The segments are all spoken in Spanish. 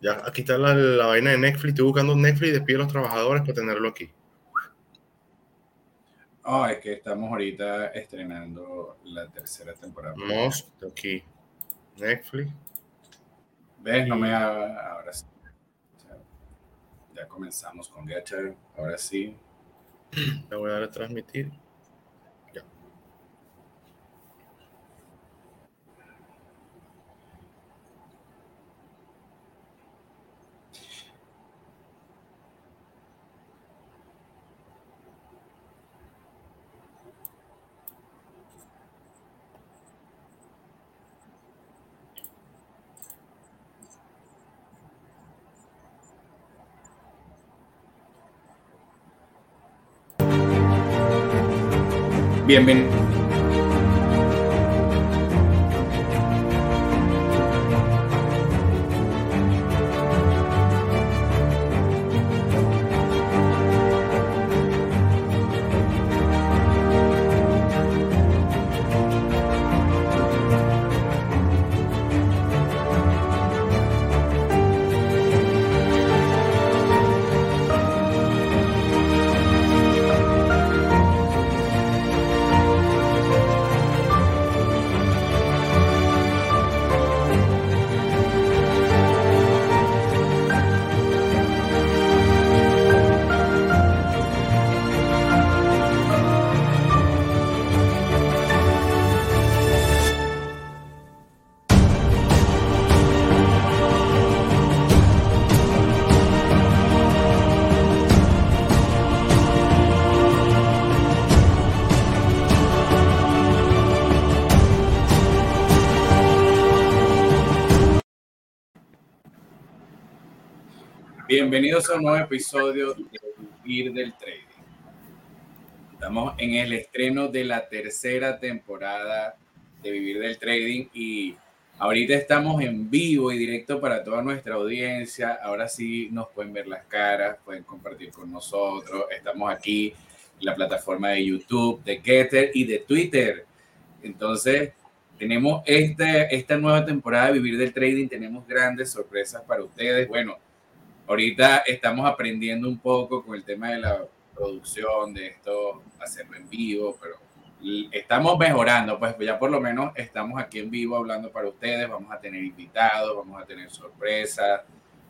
Ya, aquí está la, la vaina de Netflix. Estoy buscando Netflix y despido a los trabajadores para tenerlo aquí. Oh, es que estamos ahorita estrenando la tercera temporada. Most aquí. Netflix. ¿Ves? No me ha- ahora sí. Ya, comenzamos con Getcher. Ahora sí. Le voy a dar a transmitir. Bienvenido. Bienvenidos a un nuevo episodio de Vivir del Trading. Estamos en el estreno de la tercera temporada de Vivir del Trading y ahorita estamos en vivo y directo para toda nuestra audiencia. Ahora sí nos pueden ver las caras, pueden compartir con nosotros. Estamos aquí en la plataforma de YouTube, de Getter y de Twitter. Entonces, tenemos este, esta nueva temporada de Vivir del Trading, tenemos grandes sorpresas para ustedes. Bueno, ahorita estamos aprendiendo un poco con el tema de la producción, de esto, hacerlo en vivo, pero estamos mejorando, pues ya por lo menos estamos aquí en vivo hablando para ustedes, vamos a tener invitados, vamos a tener sorpresas.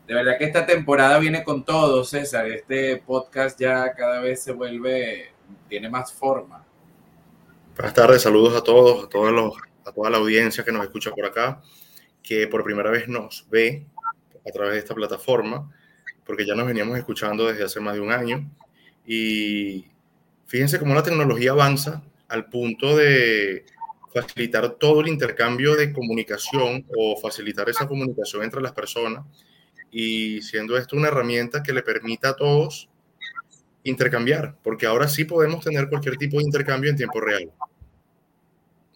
De verdad que esta temporada viene con todo, César. Este podcast ya cada vez se vuelve, tiene más forma. Buenas tardes, saludos a todos, a todos los, a toda la audiencia que nos escucha por acá, que por primera vez nos ve a través de esta plataforma, porque ya nos veníamos escuchando desde hace más de un año. Y fíjense cómo la tecnología avanza al punto de facilitar todo el intercambio de comunicación o facilitar esa comunicación entre las personas y siendo esto una herramienta que le permita a todos intercambiar, porque ahora sí podemos tener cualquier tipo de intercambio en tiempo real.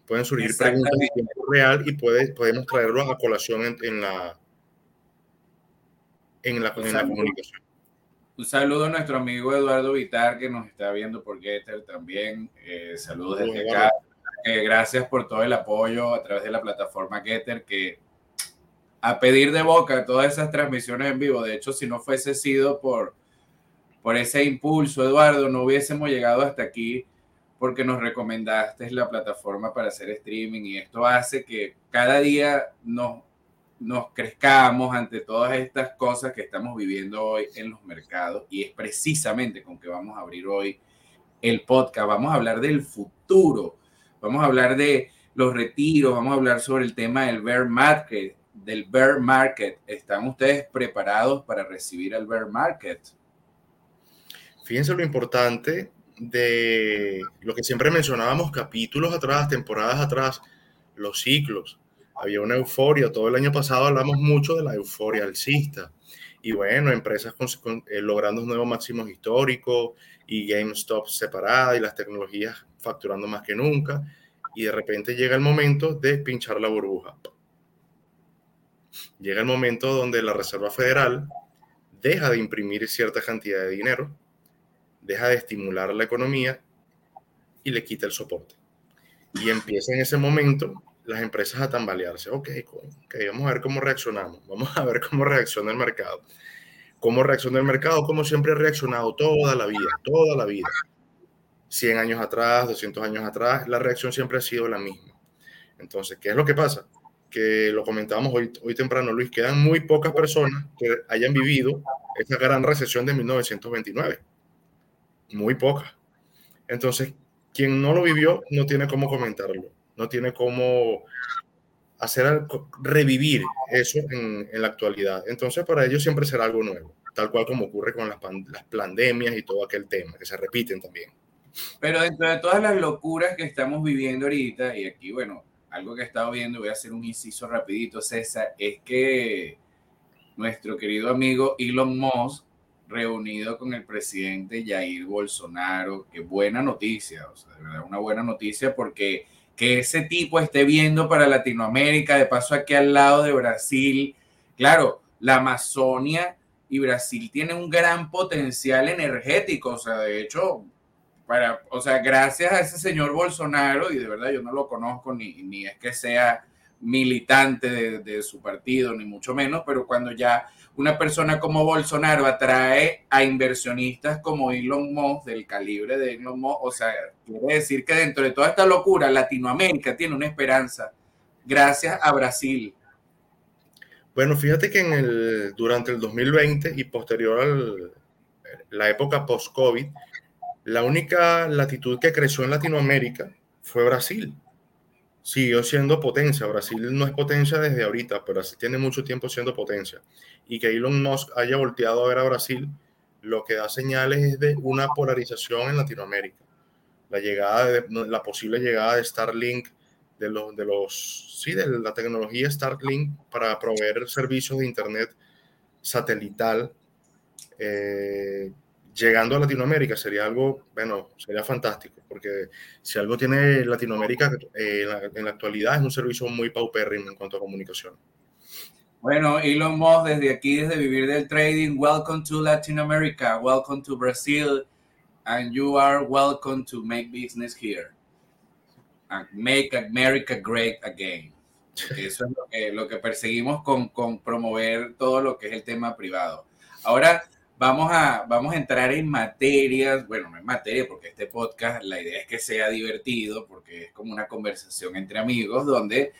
Pueden surgir preguntas en tiempo real y puede, podemos traerlos a colación en, en la, en, la, en la comunicación. Un saludo a nuestro amigo Eduardo Vitar que nos está viendo por Getter también. Eh, saludos desde Eduardo. acá. Eh, gracias por todo el apoyo a través de la plataforma Getter que a pedir de boca todas esas transmisiones en vivo. De hecho, si no fuese sido por, por ese impulso, Eduardo, no hubiésemos llegado hasta aquí porque nos recomendaste la plataforma para hacer streaming y esto hace que cada día nos, nos crezcamos ante todas estas cosas que estamos viviendo hoy en los mercados y es precisamente con que vamos a abrir hoy el podcast. Vamos a hablar del futuro, vamos a hablar de los retiros, vamos a hablar sobre el tema del bear market, del bear market. ¿Están ustedes preparados para recibir el bear market? Fíjense lo importante de lo que siempre mencionábamos capítulos atrás, temporadas atrás, los ciclos. Había una euforia, todo el año pasado hablamos mucho de la euforia alcista. Y bueno, empresas con- con- eh, logrando nuevos máximos históricos y GameStop separada y las tecnologías facturando más que nunca. Y de repente llega el momento de pinchar la burbuja. Llega el momento donde la Reserva Federal deja de imprimir cierta cantidad de dinero deja de estimular la economía y le quita el soporte. Y empieza en ese momento las empresas a tambalearse. Ok, ok, vamos a ver cómo reaccionamos, vamos a ver cómo reacciona el mercado. ¿Cómo reacciona el mercado? Como siempre ha reaccionado toda la vida, toda la vida. 100 años atrás, 200 años atrás, la reacción siempre ha sido la misma. Entonces, ¿qué es lo que pasa? Que lo comentábamos hoy, hoy temprano, Luis, quedan muy pocas personas que hayan vivido esta gran recesión de 1929. Muy pocas. Entonces, quien no lo vivió no tiene cómo comentarlo, no tiene cómo hacer revivir eso en, la actualidad. Entonces, para ellos siempre será algo nuevo, tal cual como ocurre con las, pandemias y todo aquel tema, que se repiten también. Pero dentro de todas las locuras que estamos viviendo ahorita, y aquí, bueno, algo que he estado viendo, voy a hacer un inciso rapidito, César, es que nuestro querido amigo Elon Musk, reunido con el presidente Jair Bolsonaro, qué buena noticia, una buena noticia porque que ese tipo esté viendo para Latinoamérica, de paso aquí al lado de Brasil. Claro, la Amazonia y Brasil tienen un gran potencial energético, o sea, de hecho, para, o sea, gracias a ese señor Bolsonaro, y de verdad yo no lo conozco ni, ni es que sea militante de, de su partido, ni mucho menos, pero cuando ya una persona como Bolsonaro atrae a inversionistas como Elon Musk, del calibre de Elon Musk, o sea, quiere decir que dentro de toda esta locura, Latinoamérica tiene una esperanza, gracias a Brasil. Bueno, fíjate que en el, durante el 2020 y posterior a la época post-COVID, la única latitud que creció en Latinoamérica fue Brasil siguió siendo potencia. Brasil no es potencia desde ahorita, pero así tiene mucho tiempo siendo potencia. Y que Elon Musk haya volteado a ver a Brasil, lo que da señales es de una polarización en Latinoamérica. La llegada de, la posible llegada de Starlink, de los, de los, sí, de la tecnología Starlink para proveer servicios de Internet satelital. Eh, llegando a Latinoamérica sería algo, bueno, sería fantástico, porque si algo tiene Latinoamérica eh, en, la, actualidad es un servicio muy paupérrimo en cuanto a comunicación. Bueno, Elon Musk, desde aquí, desde Vivir del Trading, welcome to Latin America, welcome to Brazil, and you are welcome to make business here. And make America great again. Eso es lo que, lo que perseguimos con, con promover todo lo que es el tema privado. Ahora, vamos a, vamos a entrar en materias, bueno, no en materia, porque este podcast, la idea es que sea divertido, porque es como una conversación entre amigos, donde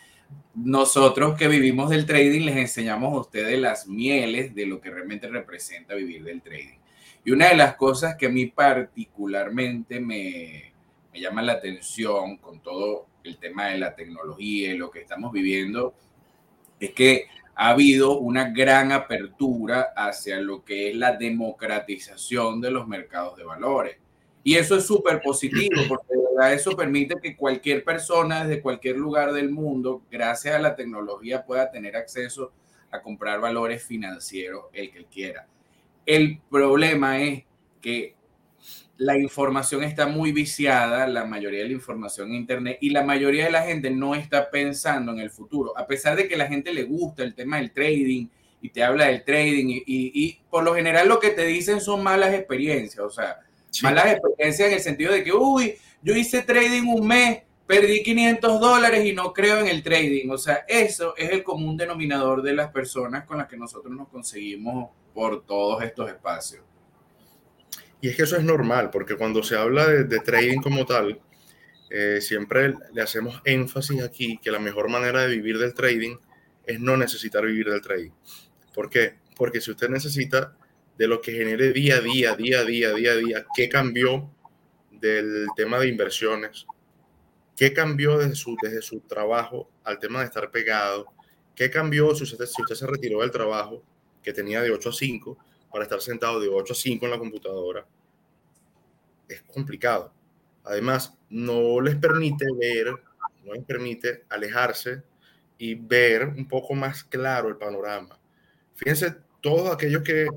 nosotros que vivimos del trading les enseñamos a ustedes las mieles de lo que realmente representa vivir del trading. Y una de las cosas que a mí particularmente me, me llama la atención con todo el tema de la tecnología y lo que estamos viviendo, es que ha habido una gran apertura hacia lo que es la democratización de los mercados de valores. Y eso es súper positivo porque eso permite que cualquier persona desde cualquier lugar del mundo, gracias a la tecnología, pueda tener acceso a comprar valores financieros el que quiera. El problema es que la información está muy viciada, la mayoría de la información en Internet, y la mayoría de la gente no está pensando en el futuro, a pesar de que la gente le gusta el tema del trading y te habla del trading, y, por lo general lo que te dicen son malas experiencias, o sea, malas experiencias en el sentido de que, uy, yo hice trading un mes, perdí 500 dólares y no creo en el trading, o sea, eso es el común denominador de las personas con las que nosotros nos conseguimos por todos estos espacios. Y es que eso es normal, porque cuando se habla de, trading como tal, eh, siempre le hacemos énfasis aquí que la mejor manera de vivir del trading es no necesitar vivir del trading. ¿Por qué? Porque si usted necesita de lo que genere día a día, día a día, día a día, qué cambió del tema de inversiones, qué cambió desde su, desde su trabajo al tema de estar pegado, qué cambió si usted, si usted se retiró del trabajo que tenía de 8 a 5 para estar sentado de 8 a 5 en la computadora es complicado. Además, no les permite ver, no les permite alejarse y ver un poco más claro el panorama. Fíjense, todos aquellos que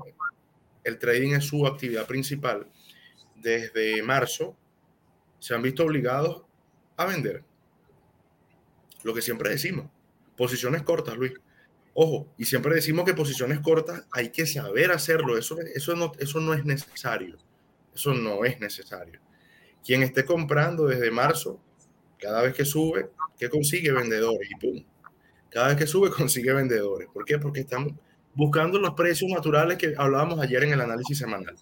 el trading es su actividad principal, desde marzo se han visto obligados a vender. Lo que siempre decimos, posiciones cortas, Luis. Ojo, y siempre decimos que posiciones cortas hay que saber hacerlo, eso, eso, no, eso no es necesario, eso no es necesario. Quien esté comprando desde marzo, Cada vez que sube, ¿qué consigue? Vendedores y pum. Cada vez que sube, consigue vendedores. ¿Por qué? Porque estamos buscando los precios naturales que hablábamos ayer en el análisis semanal.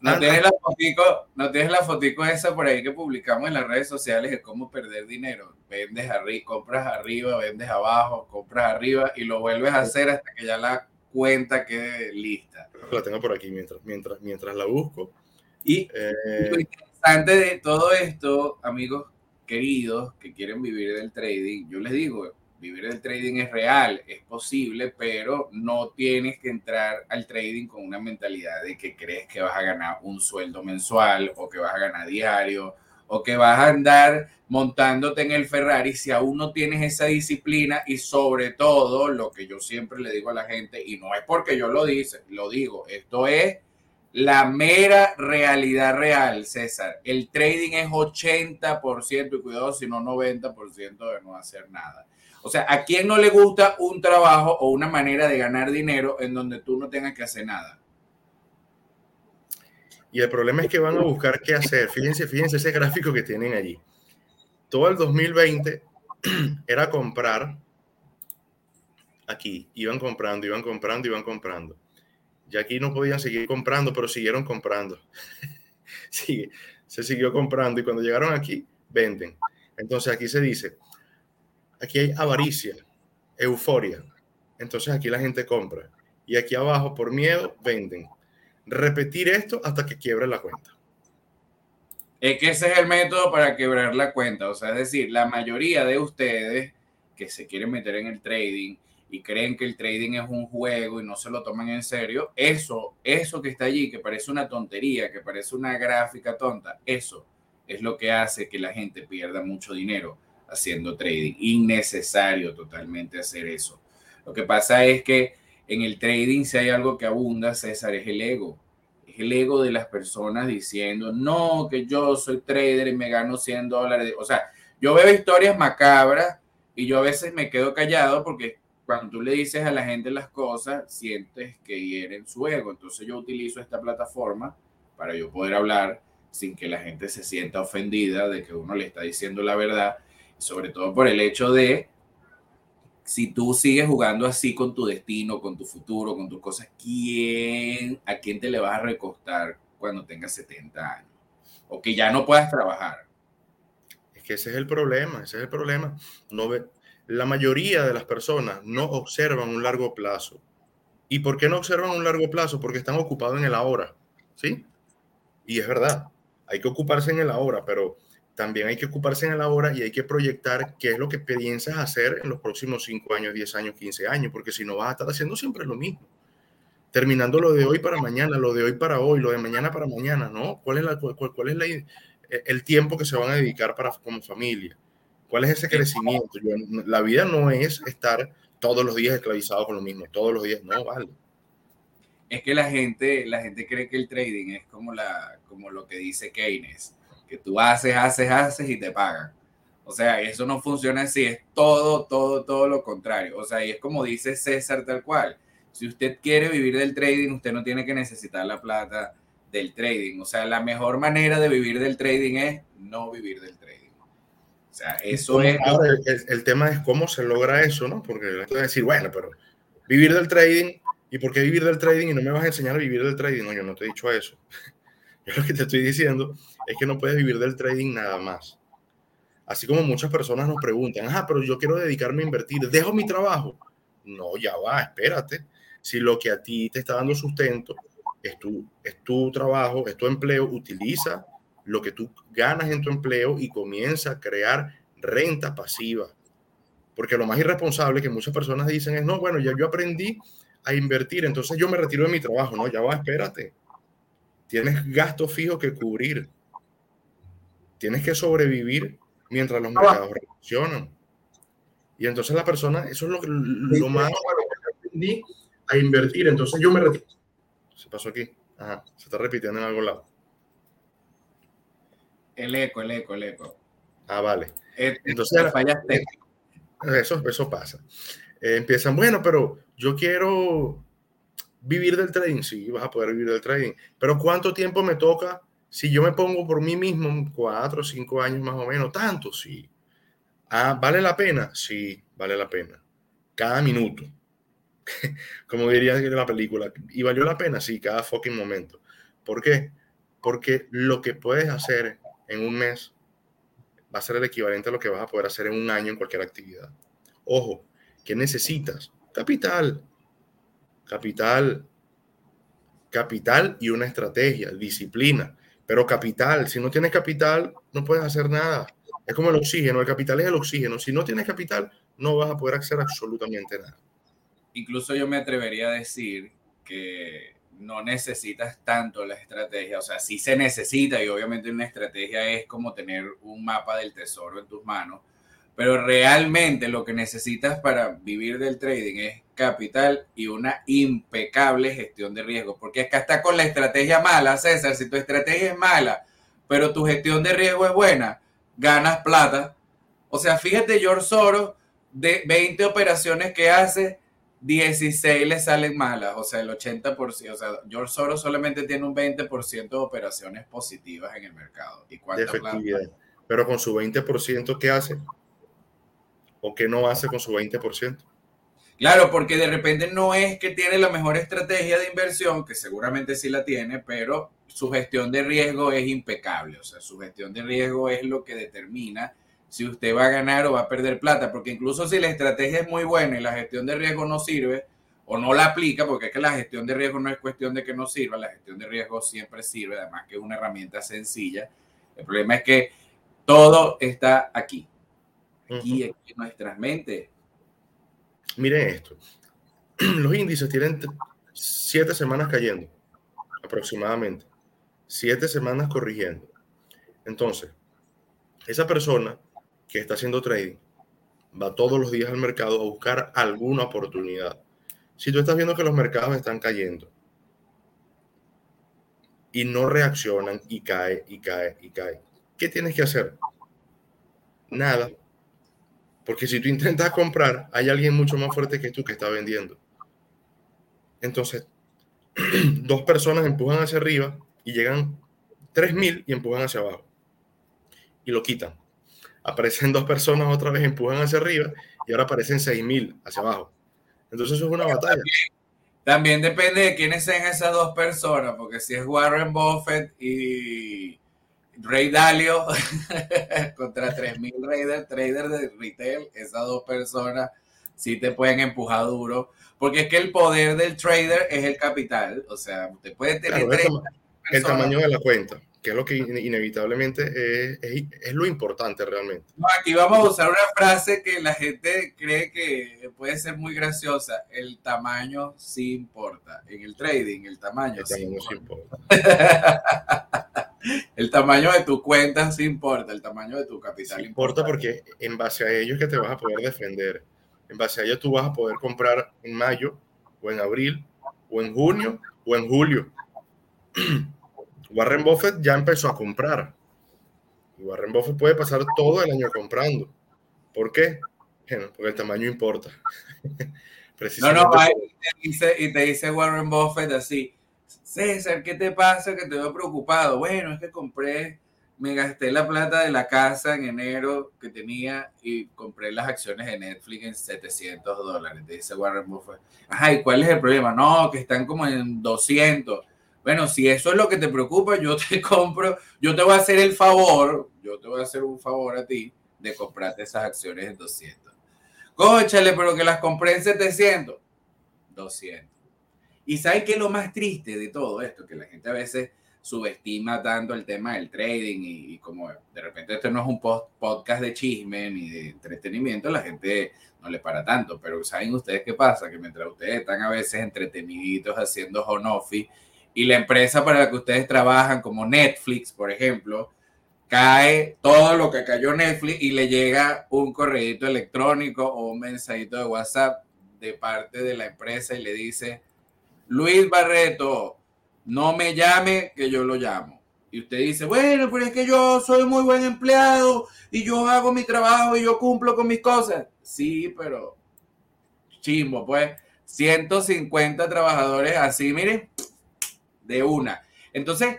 No tienes la fotico, no tienes la fotico esa por ahí que publicamos en las redes sociales de cómo perder dinero. Vendes arriba, compras arriba, vendes abajo, compras arriba y lo vuelves a hacer hasta que ya la cuenta quede lista. La tengo por aquí mientras, mientras, mientras la busco. Y eh, lo interesante de todo esto, amigos queridos que quieren vivir del trading, yo les digo, vivir del trading es real, es posible, pero no tienes que entrar al trading con una mentalidad de que crees que vas a ganar un sueldo mensual o que vas a ganar diario o que vas a andar montándote en el Ferrari si aún no tienes esa disciplina y sobre todo lo que yo siempre le digo a la gente y no es porque yo lo dice, lo digo, esto es la mera realidad real, César. El trading es 80% y cuidado si no 90% de no hacer nada. O sea, ¿a quién no le gusta un trabajo o una manera de ganar dinero en donde tú no tengas que hacer nada? Y el problema es que van a buscar qué hacer. Fíjense, fíjense ese gráfico que tienen allí. Todo el 2020 era comprar aquí. Iban comprando, iban comprando, iban comprando. Y aquí no podían seguir comprando, pero siguieron comprando. sí, se siguió comprando y cuando llegaron aquí, venden. Entonces aquí se dice, aquí hay avaricia, euforia. Entonces aquí la gente compra. Y aquí abajo, por miedo, venden. Repetir esto hasta que quiebre la cuenta. Es que ese es el método para quebrar la cuenta. O sea, es decir, la mayoría de ustedes que se quieren meter en el trading y creen que el trading es un juego y no se lo toman en serio, eso, eso que está allí, que parece una tontería, que parece una gráfica tonta, eso es lo que hace que la gente pierda mucho dinero haciendo trading. Innecesario totalmente hacer eso. Lo que pasa es que en el trading si hay algo que abunda, César, es el ego. Es el ego de las personas diciendo, no, que yo soy trader y me gano 100 dólares. O sea, yo veo historias macabras y yo a veces me quedo callado porque cuando tú le dices a la gente las cosas, sientes que hieren su ego. Entonces yo utilizo esta plataforma para yo poder hablar sin que la gente se sienta ofendida de que uno le está diciendo la verdad sobre todo por el hecho de si tú sigues jugando así con tu destino, con tu futuro, con tus cosas, ¿quién, ¿a quién te le vas a recostar cuando tengas 70 años? O que ya no puedas trabajar. Es que ese es el problema, ese es el problema. No ve, la mayoría de las personas no observan un largo plazo. ¿Y por qué no observan un largo plazo? Porque están ocupados en el ahora, ¿sí? Y es verdad, hay que ocuparse en el ahora, pero también hay que ocuparse en el ahora y hay que proyectar qué es lo que piensas hacer en los próximos 5 años, 10 años, 15 años, porque si no vas a estar haciendo siempre lo mismo. Terminando lo de hoy para mañana, lo de hoy para hoy, lo de mañana para mañana, ¿no? ¿Cuál es, la, cuál, es la, e, el tiempo que se van a dedicar para, como familia? ¿Cuál es ese crecimiento? la vida no es estar todos los días esclavizado con lo mismo, todos los días, no, vale. Es que la gente, la gente cree que el trading es como, la, como lo que dice Keynes que tú haces, haces, haces y te pagan. O sea, eso no funciona así, es todo, todo, todo lo contrario. O sea, y es como dice César tal cual. Si usted quiere vivir del trading, usted no tiene que necesitar la plata del trading. O sea, la mejor manera de vivir del trading es no vivir del trading. O sea, eso es... el, tema es cómo se logra eso, ¿no? Porque gente decir, bueno, pero vivir del trading, ¿y por qué vivir del trading y no me vas a enseñar a vivir del trading? No, yo no te he dicho eso. Lo que te estoy diciendo es que no puedes vivir del trading nada más. Así como muchas personas nos preguntan, ah, pero yo quiero dedicarme a invertir, ¿dejo mi trabajo? No, ya va, espérate. Si lo que a ti te está dando sustento es tu, es tu trabajo, es tu empleo, utiliza lo que tú ganas en tu empleo y comienza a crear renta pasiva. Porque lo más irresponsable que muchas personas dicen es, no, bueno, ya yo aprendí a invertir, entonces yo me retiro de mi trabajo. No, ya va, espérate. Tienes gastos fijos que cubrir tienes que sobrevivir mientras los mercados reaccionan. Y entonces la persona, eso es lo, lo más aprendí a invertir. Entonces yo me retiro. Se pasó aquí. Ajá, se está repitiendo en algún lado. El eco, el eco, el eco. Ah, vale. Entonces, fallaste. Eso, eso pasa. Eh, empiezan, bueno, pero yo quiero vivir del trading. Sí, vas a poder vivir del trading. Pero ¿cuánto tiempo me toca si yo me pongo por mí mismo cuatro o cinco años más o menos, tanto, sí. Ah, ¿vale la pena? Sí, vale la pena. Cada minuto. Como diría en la película. ¿Y valió la pena? Sí, cada fucking momento. ¿Por qué? Porque lo que puedes hacer en un mes va a ser el equivalente a lo que vas a poder hacer en un año en cualquier actividad. Ojo, ¿qué necesitas? Capital. Capital. Capital y una estrategia, disciplina. Pero capital, si no tienes capital, no puedes hacer nada. Es como el oxígeno, el capital es el oxígeno. Si no tienes capital, no vas a poder hacer absolutamente nada. Incluso yo me atrevería a decir que no necesitas tanto la estrategia, o sea, sí se necesita y obviamente una estrategia es como tener un mapa del tesoro en tus manos, pero realmente lo que necesitas para vivir del trading es capital y una impecable gestión de riesgo, porque es que hasta con la estrategia mala, César, si tu estrategia es mala, pero tu gestión de riesgo es buena, ganas plata. O sea, fíjate, George Soros, de 20 operaciones que hace, 16 le salen malas, o sea, el 80%, o sea, George Soros solamente tiene un 20% de operaciones positivas en el mercado. ¿Y de efectividad. Pero con su 20%, ¿qué hace? ¿O qué no hace con su 20%? Claro, porque de repente no es que tiene la mejor estrategia de inversión, que seguramente sí la tiene, pero su gestión de riesgo es impecable. O sea, su gestión de riesgo es lo que determina si usted va a ganar o va a perder plata, porque incluso si la estrategia es muy buena y la gestión de riesgo no sirve o no la aplica, porque es que la gestión de riesgo no es cuestión de que no sirva, la gestión de riesgo siempre sirve, además que es una herramienta sencilla. El problema es que todo está aquí, aquí, en nuestras mentes. Miren esto, los índices tienen siete semanas cayendo, aproximadamente, siete semanas corrigiendo. Entonces, esa persona que está haciendo trading va todos los días al mercado a buscar alguna oportunidad. Si tú estás viendo que los mercados están cayendo y no reaccionan y cae y cae y cae, ¿qué tienes que hacer? Nada. Porque si tú intentas comprar, hay alguien mucho más fuerte que tú que está vendiendo. Entonces, dos personas empujan hacia arriba y llegan 3.000 y empujan hacia abajo. Y lo quitan aparecen dos personas otra vez, empujan hacia arriba y ahora aparecen 6.000 hacia abajo. Entonces eso es una batalla. También, depende de quiénes sean esas dos personas, porque si es Warren Buffett y Ray Dalio contra 3.000 traders, traders de retail, esas dos personas sí te pueden empujar duro, porque es que el poder del trader es el capital, o sea, usted puede tener... el tamaño de la cuenta que es lo que inevitablemente es, lo importante realmente. aquí vamos a usar una frase que la gente cree que puede ser muy graciosa. El tamaño sí importa. En el trading, el tamaño, sí, importa. el tamaño de tu cuenta sí importa, el tamaño de tu capital importa. porque en base a ello es que te vas a poder defender. En base a ello tú vas a poder comprar en mayo o en abril o en junio o en julio. Warren Buffett ya empezó a comprar. Warren Buffett puede pasar todo el año comprando. ¿Por qué? Bueno, porque el tamaño importa. no, no, y, te dice, Warren Buffett así, César, ¿qué te pasa que te veo preocupado? Bueno, es que compré, me gasté la plata de la casa en enero que tenía y compré las acciones de Netflix en 700 dólares. Dice Warren Buffett. Ajá, ¿y cuál es el problema? No, que están como en 200. Bueno, si eso es lo que te preocupa, yo te compro, yo te voy a hacer el favor, yo te voy a hacer un favor a ti de comprarte esas acciones en 200. Cóchale, pero que las compré en 700. 200. Y ¿sabes qué es lo más triste de todo esto? Que la gente a veces subestima tanto el tema del trading y, como de repente esto no es un podcast de chisme ni de entretenimiento, la gente no le para tanto. Pero ¿saben ustedes qué pasa? Que mientras ustedes están a veces entreteniditos haciendo home office y la empresa para la que ustedes trabajan, como Netflix, por ejemplo, cae todo lo que cayó Netflix y le llega un correo electrónico o un mensajito de WhatsApp de parte de la empresa y le dice, Luis Barreto, no me llame, que yo lo llamo. Y usted dice, bueno, pero es que yo soy muy buen empleado y yo hago mi trabajo y yo cumplo con mis cosas. Sí, pero chimbo, pues 150 trabajadores así, miren, de una. Entonces,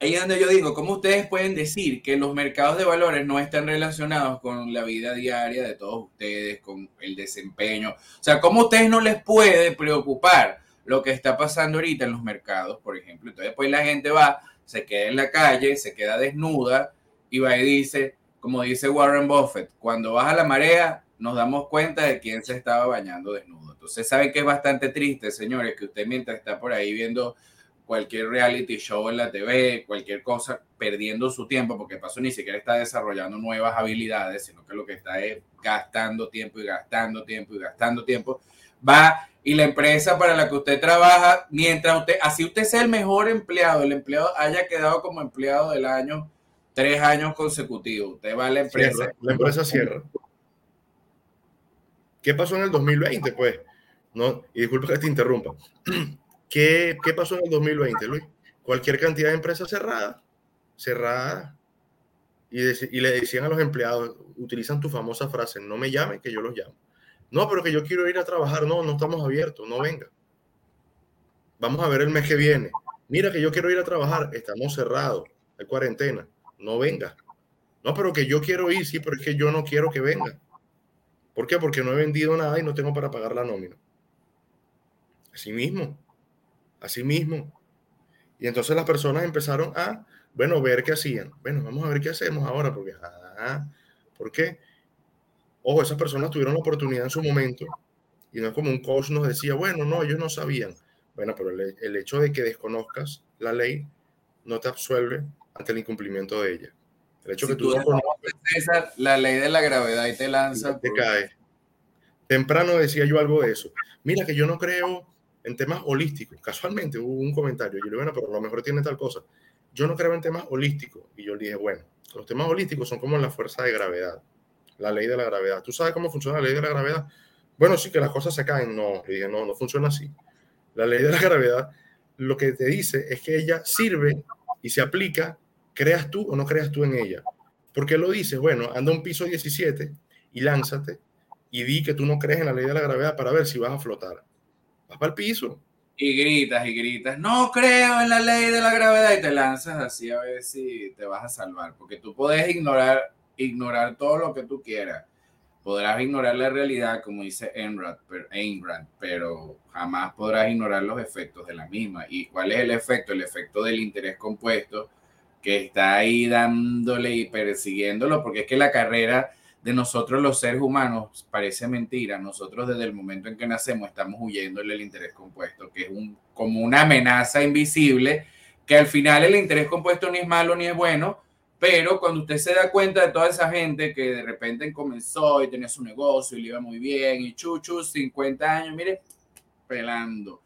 ahí es donde yo digo, ¿cómo ustedes pueden decir que los mercados de valores no están relacionados con la vida diaria de todos ustedes, con el desempeño? O sea, ¿cómo ustedes no les puede preocupar lo que está pasando ahorita en los mercados, por ejemplo? Entonces, después la gente va, se queda en la calle, se queda desnuda y va y dice, como dice Warren Buffett, cuando baja la marea, nos damos cuenta de quién se estaba bañando desnudo. Entonces, saben que es bastante triste, señores, que usted mientras está por ahí viendo cualquier reality show en la TV, cualquier cosa, perdiendo su tiempo, porque paso ni siquiera está desarrollando nuevas habilidades, sino que lo que está es gastando tiempo y gastando tiempo y gastando tiempo, va y la empresa para la que usted trabaja, mientras usted, así usted sea el mejor empleado, el empleado haya quedado como empleado del año tres años consecutivos, usted va a la empresa. la empresa cierra. ¿Qué pasó en el 2020? Pues, no, y disculpe que te interrumpa. ¿Qué, ¿Qué pasó en el 2020, Luis? Cualquier cantidad de empresas cerradas, cerradas, y, y, le decían a los empleados, utilizan tu famosa frase, no me llamen, que yo los llamo. No, pero que yo quiero ir a trabajar, no, no estamos abiertos, no venga. Vamos a ver el mes que viene. Mira que yo quiero ir a trabajar, estamos cerrados, hay cuarentena, no venga. No, pero que yo quiero ir, sí, pero es que yo no quiero que venga. ¿Por qué? Porque no he vendido nada y no tengo para pagar la nómina. Así mismo. Así mismo. Y entonces las personas empezaron a, bueno, ver qué hacían. Bueno, vamos a ver qué hacemos ahora, porque, ah, ¿por qué? Ojo, esas personas tuvieron la oportunidad en su momento y no es como un coach nos decía, bueno, no, ellos no sabían. Bueno, pero el, hecho de que desconozcas la ley no te absuelve ante el incumplimiento de ella. El hecho que tú, la ley de la gravedad y te lanza. Te cae. Temprano decía yo algo de eso. Mira que yo no creo en temas holísticos. Casualmente hubo un comentario, yo le dije, bueno, pero a lo mejor tiene tal cosa. Yo no creo en temas holísticos. Y yo le dije, bueno, los temas holísticos son como la fuerza de gravedad, la ley de la gravedad. ¿Tú sabes cómo funciona la ley de la gravedad? Bueno, sí, que las cosas se caen. No, le dije, no, no funciona así. La ley de la gravedad lo que te dice es que ella sirve y se aplica, creas tú o no creas tú en ella. ¿Por qué lo dices? Bueno, anda un piso 17 y lánzate y di que tú no crees en la ley de la gravedad para ver si vas a flotar vas para el piso. Y gritas y gritas, no creo en la ley de la gravedad y te lanzas así a ver si te vas a salvar, porque tú puedes ignorar, ignorar todo lo que tú quieras. Podrás ignorar la realidad, como dice Ayn Rand, pero jamás podrás ignorar los efectos de la misma. ¿Y cuál es el efecto? El efecto del interés compuesto que está ahí dándole y persiguiéndolo, porque es que la carrera de nosotros los seres humanos parece mentira. Nosotros desde el momento en que nacemos estamos huyendo del interés compuesto, que es un, como una amenaza invisible, que al final el interés compuesto ni es malo ni es bueno, pero cuando usted se da cuenta de toda esa gente que de repente comenzó y tenía su negocio y le iba muy bien y chuchu, 50 años, mire, pelando.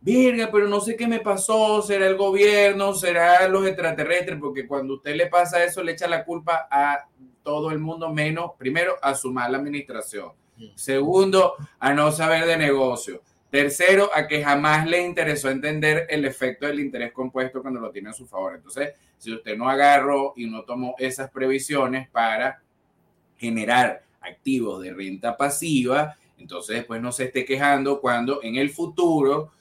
Virga, pero no sé qué me pasó, será el gobierno, será los extraterrestres, porque cuando usted le pasa eso, le echa la culpa a todo el mundo menos, primero, a su mala administración. Segundo, a no saber de negocio. Tercero, a que jamás le interesó entender el efecto del interés compuesto cuando lo tiene a su favor. Entonces, si usted no agarró y no tomó esas previsiones para generar activos de renta pasiva, entonces después no se esté quejando cuando en el futuro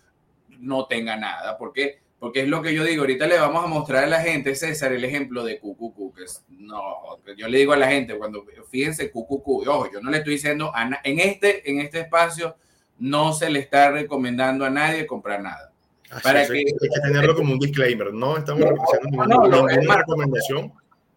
no tenga nada. porque porque es lo que yo digo, ahorita le vamos a mostrar a la gente, César, el ejemplo de QQQ, que es, no, yo le digo a la gente, cuando, fíjense, QQQ, ojo, yo no le estoy diciendo, en, este, en este espacio no se le está recomendando a nadie comprar nada. para que, hay que tenerlo como un disclaimer, no estamos no, no, no, ninguna recomendación.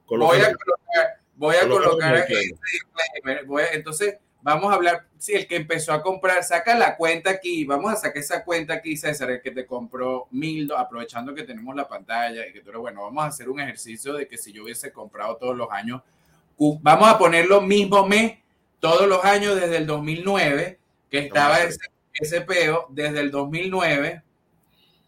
Voy a colocar, voy a colocar este disclaimer, voy a, entonces vamos a hablar, si el que empezó a comprar, saca la cuenta aquí, vamos a sacar esa cuenta aquí, César, el que te compró mil, aprovechando que tenemos la pantalla y que tú eres bueno, vamos a hacer un ejercicio de que si yo hubiese comprado todos los años, vamos a poner lo mismo mes todos los años desde el 2009, que estaba ese, ese peo, desde el 2009,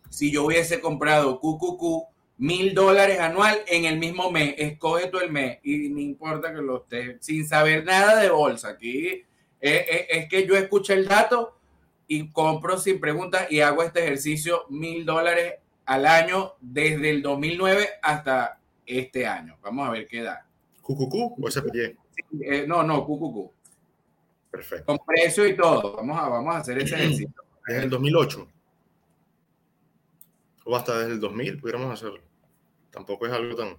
si yo hubiese comprado QQQ, mil dólares anual en el mismo mes. Escoge tú el mes y no importa que lo estés sin saber nada de bolsa. Aquí es, que yo escuché el dato y compro sin preguntas y hago este ejercicio mil dólares al año desde el 2009 hasta este año. Vamos a ver qué da. ¿QQQ o SPY? Eh, no, no, QQQ. Perfecto. Con precio y todo. Vamos a, vamos a hacer ese ejercicio. ¿En el 2008? ¿O hasta desde el 2000 pudiéramos hacerlo? Tampoco es algo tan...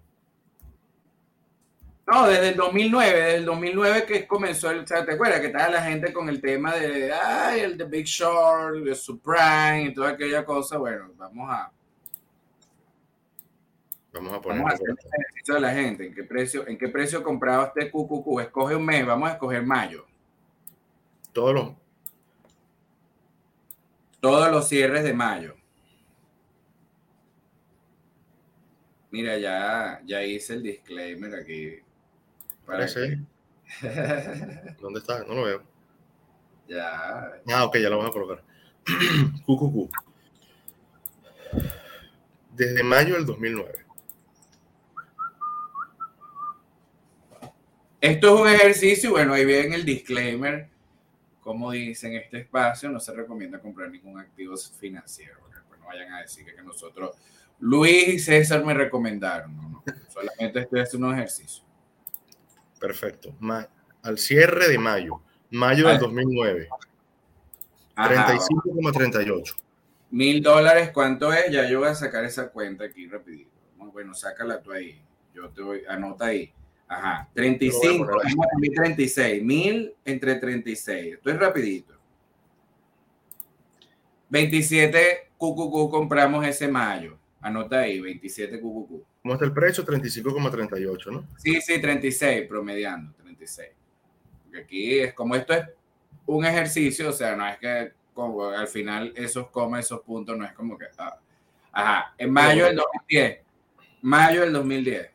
No, desde el 2009, desde el 2009 que comenzó el, o sea, ¿te acuerdas que estaba la gente con el tema de, ay, el The Big Short, el Subprime y toda aquella cosa? Bueno, vamos a, Vamos a poner... vamos a hacer el ejercicio de la gente. ¿En qué precio, en qué precio compraba usted QQQ? Escoge un mes, vamos a escoger mayo. Todos los... Todos los cierres de mayo. Mira, ya, ya hice el disclaimer aquí. Para que- ¿Dónde está? No lo veo. ya, Ah, ok, ya lo vamos a colocar. QQQ. Desde mayo del 2009. Esto es un ejercicio, bueno, ahí viene el disclaimer. Como dice en este espacio, no se recomienda comprar ningún activo financiero. porque después no vayan a decir que, que nosotros, Luis y César me recomendaron. No, no, solamente estoy haciendo un ejercicio. Perfecto. Ma- al cierre de mayo. Mayo del Ah. 2009. Ajá, 35,38. Mil dólares, ¿cuánto es? Ya yo voy a sacar esa cuenta aquí rapidito. Bueno, sácala tú ahí. Yo te voy, anota ahí. Ajá, 35, Lo voy a poner ahí. vamos a poner 36. Mil entre 36. Esto es rapidito. 27 QQQ compramos ese mayo. Anota ahí, 27 QQQ. ¿Cómo está el precio? 35,38, ¿no? Sí, sí, 36, promediando, 36. Porque aquí es como esto es un ejercicio, o sea, no es que como al final esos comas, esos puntos, no es como que. ah. Ajá, en mayo del 2010. Mayo del 2010.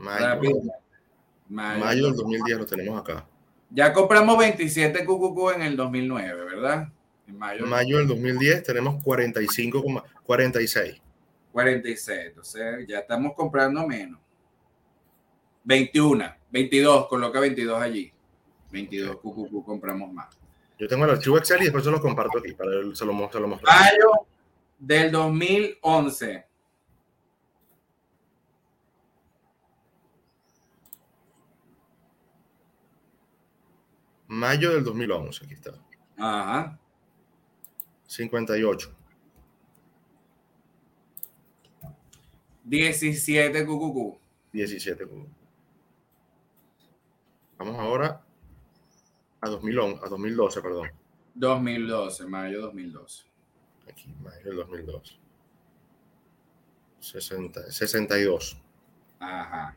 Mayo, Rápido. Mayo. mayo del 2010 lo tenemos acá. Ya compramos 27 QQQ en el 2009, ¿verdad? En mayo. Mayo del 2010 tenemos 45,46. 46. Entonces ya estamos comprando menos. 21, 22, coloca 22 allí. 22 QQQ compramos más. Yo tengo el archivo Excel y después se lo comparto aquí para el, se lo, se lo. Mayo del 2011. Mayo del 2011, aquí está. Ajá. 58. 17 QQQ. 17. Vamos ahora a 2011, a 2012, perdón. 2012, mayo 2012. Aquí, mayo del 2012. 60, 62. Ajá.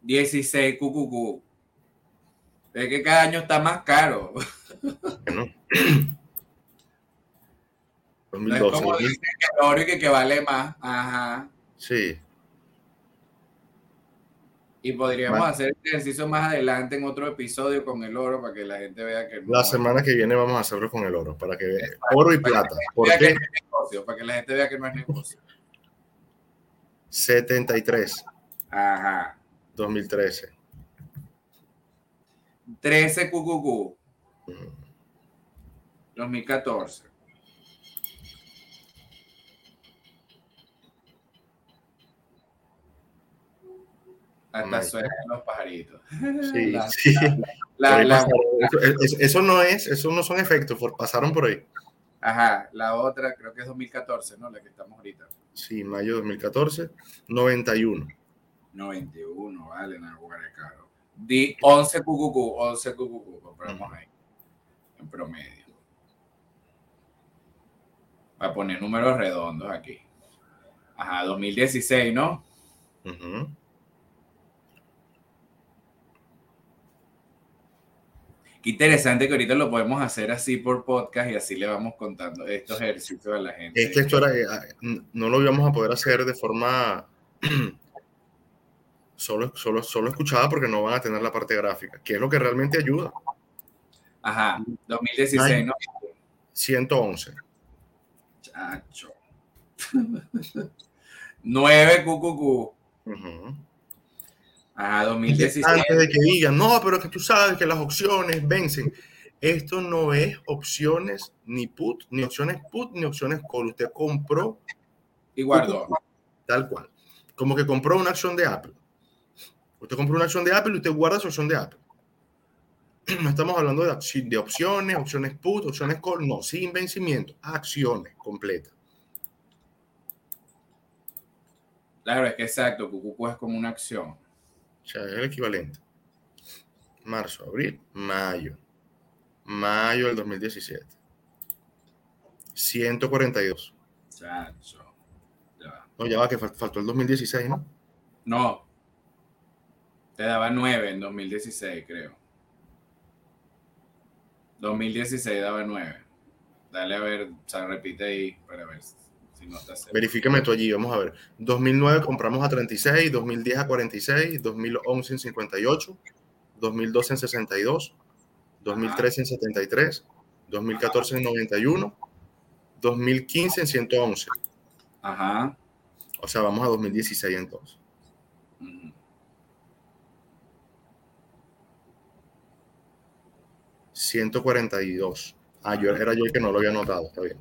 16 QQQ. Es que cada año está más caro. Bueno. No es 2012. como 2000, dicen que el oro y que, que vale más. Ajá. sí, Y podríamos hacer el ejercicio más adelante en otro episodio con el oro para que la gente vea que no la es- semana que viene vamos a hacerlo con el oro, para que vean. Oro y plata. ¿Por vea qué? no negocio, para que la gente vea que no es negocio. 73, Ajá. 2013. 13 QQQ, Ujú. 2014. Hasta suenan los pajaritos. Sí, La- sí. La- la-. Eso, eso- no es, eso no son efectos, por- pasaron por ahí. ajá, la otra creo que es 2014, ¿no? La que estamos ahorita. Sí, mayo 2014, 91. 91, vale, en lugar de caro. Di 11 QQQ, 11 QQQ, compramos ahí, en promedio. Para poner números redondos aquí. Ajá, 2016, ¿no? Ujú. Qué interesante que ahorita lo podemos hacer así por podcast y así le vamos contando estos ejercicios a la gente. Es que esto era, eh, no lo íbamos a poder hacer de forma solo, solo, solo escuchada porque no van a tener la parte gráfica, que es lo que realmente ayuda. Ajá, 2016, Ay. ¿no? 111. Chacho. 9 QQQ. Ujú. Ajá, 2016. Antes de que digan, no, pero que tú sabes que las opciones vencen. Esto no es opciones ni put, ni opciones put, ni opciones call. Usted compró Y guardó. tal cual. Como que compró una acción de Apple. Usted compró una acción de Apple y usted guarda su acción de Apple. no estamos hablando de, de opciones, opciones put, opciones call, no, sin vencimiento, acciones completas. Claro, es que exacto, Cucucu es como una acción. O sea, es el equivalente. Marzo, abril, mayo. Mayo del 2017. 142. Chacho. Ya. No, ya va, que faltó el 2016, ¿no? No. Te daba 9 en 2016, creo. 2016 daba 9. Dale a ver, o sea, repite ahí para ver si no está Verifícame tú allí, vamos a ver. 2009 compramos a 36, 2010 a 46, 2011 en 58, 2012 en 62, 2013 en 73, 2014 en 91, 2015 en 111. Ajá. O sea, vamos a 2016 entonces. 142. Ah, yo era yo el que no lo había notado, está bien.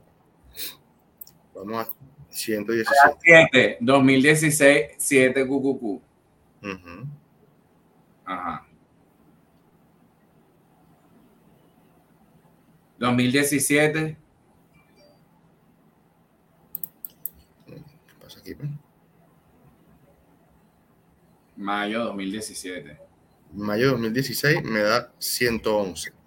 Vamos a 117. 7, 2016, 7 QQQ. Ajá. 2017. ¿Qué pasa aquí? Pues? Mayo 2017. Mayo 2016 me da 111.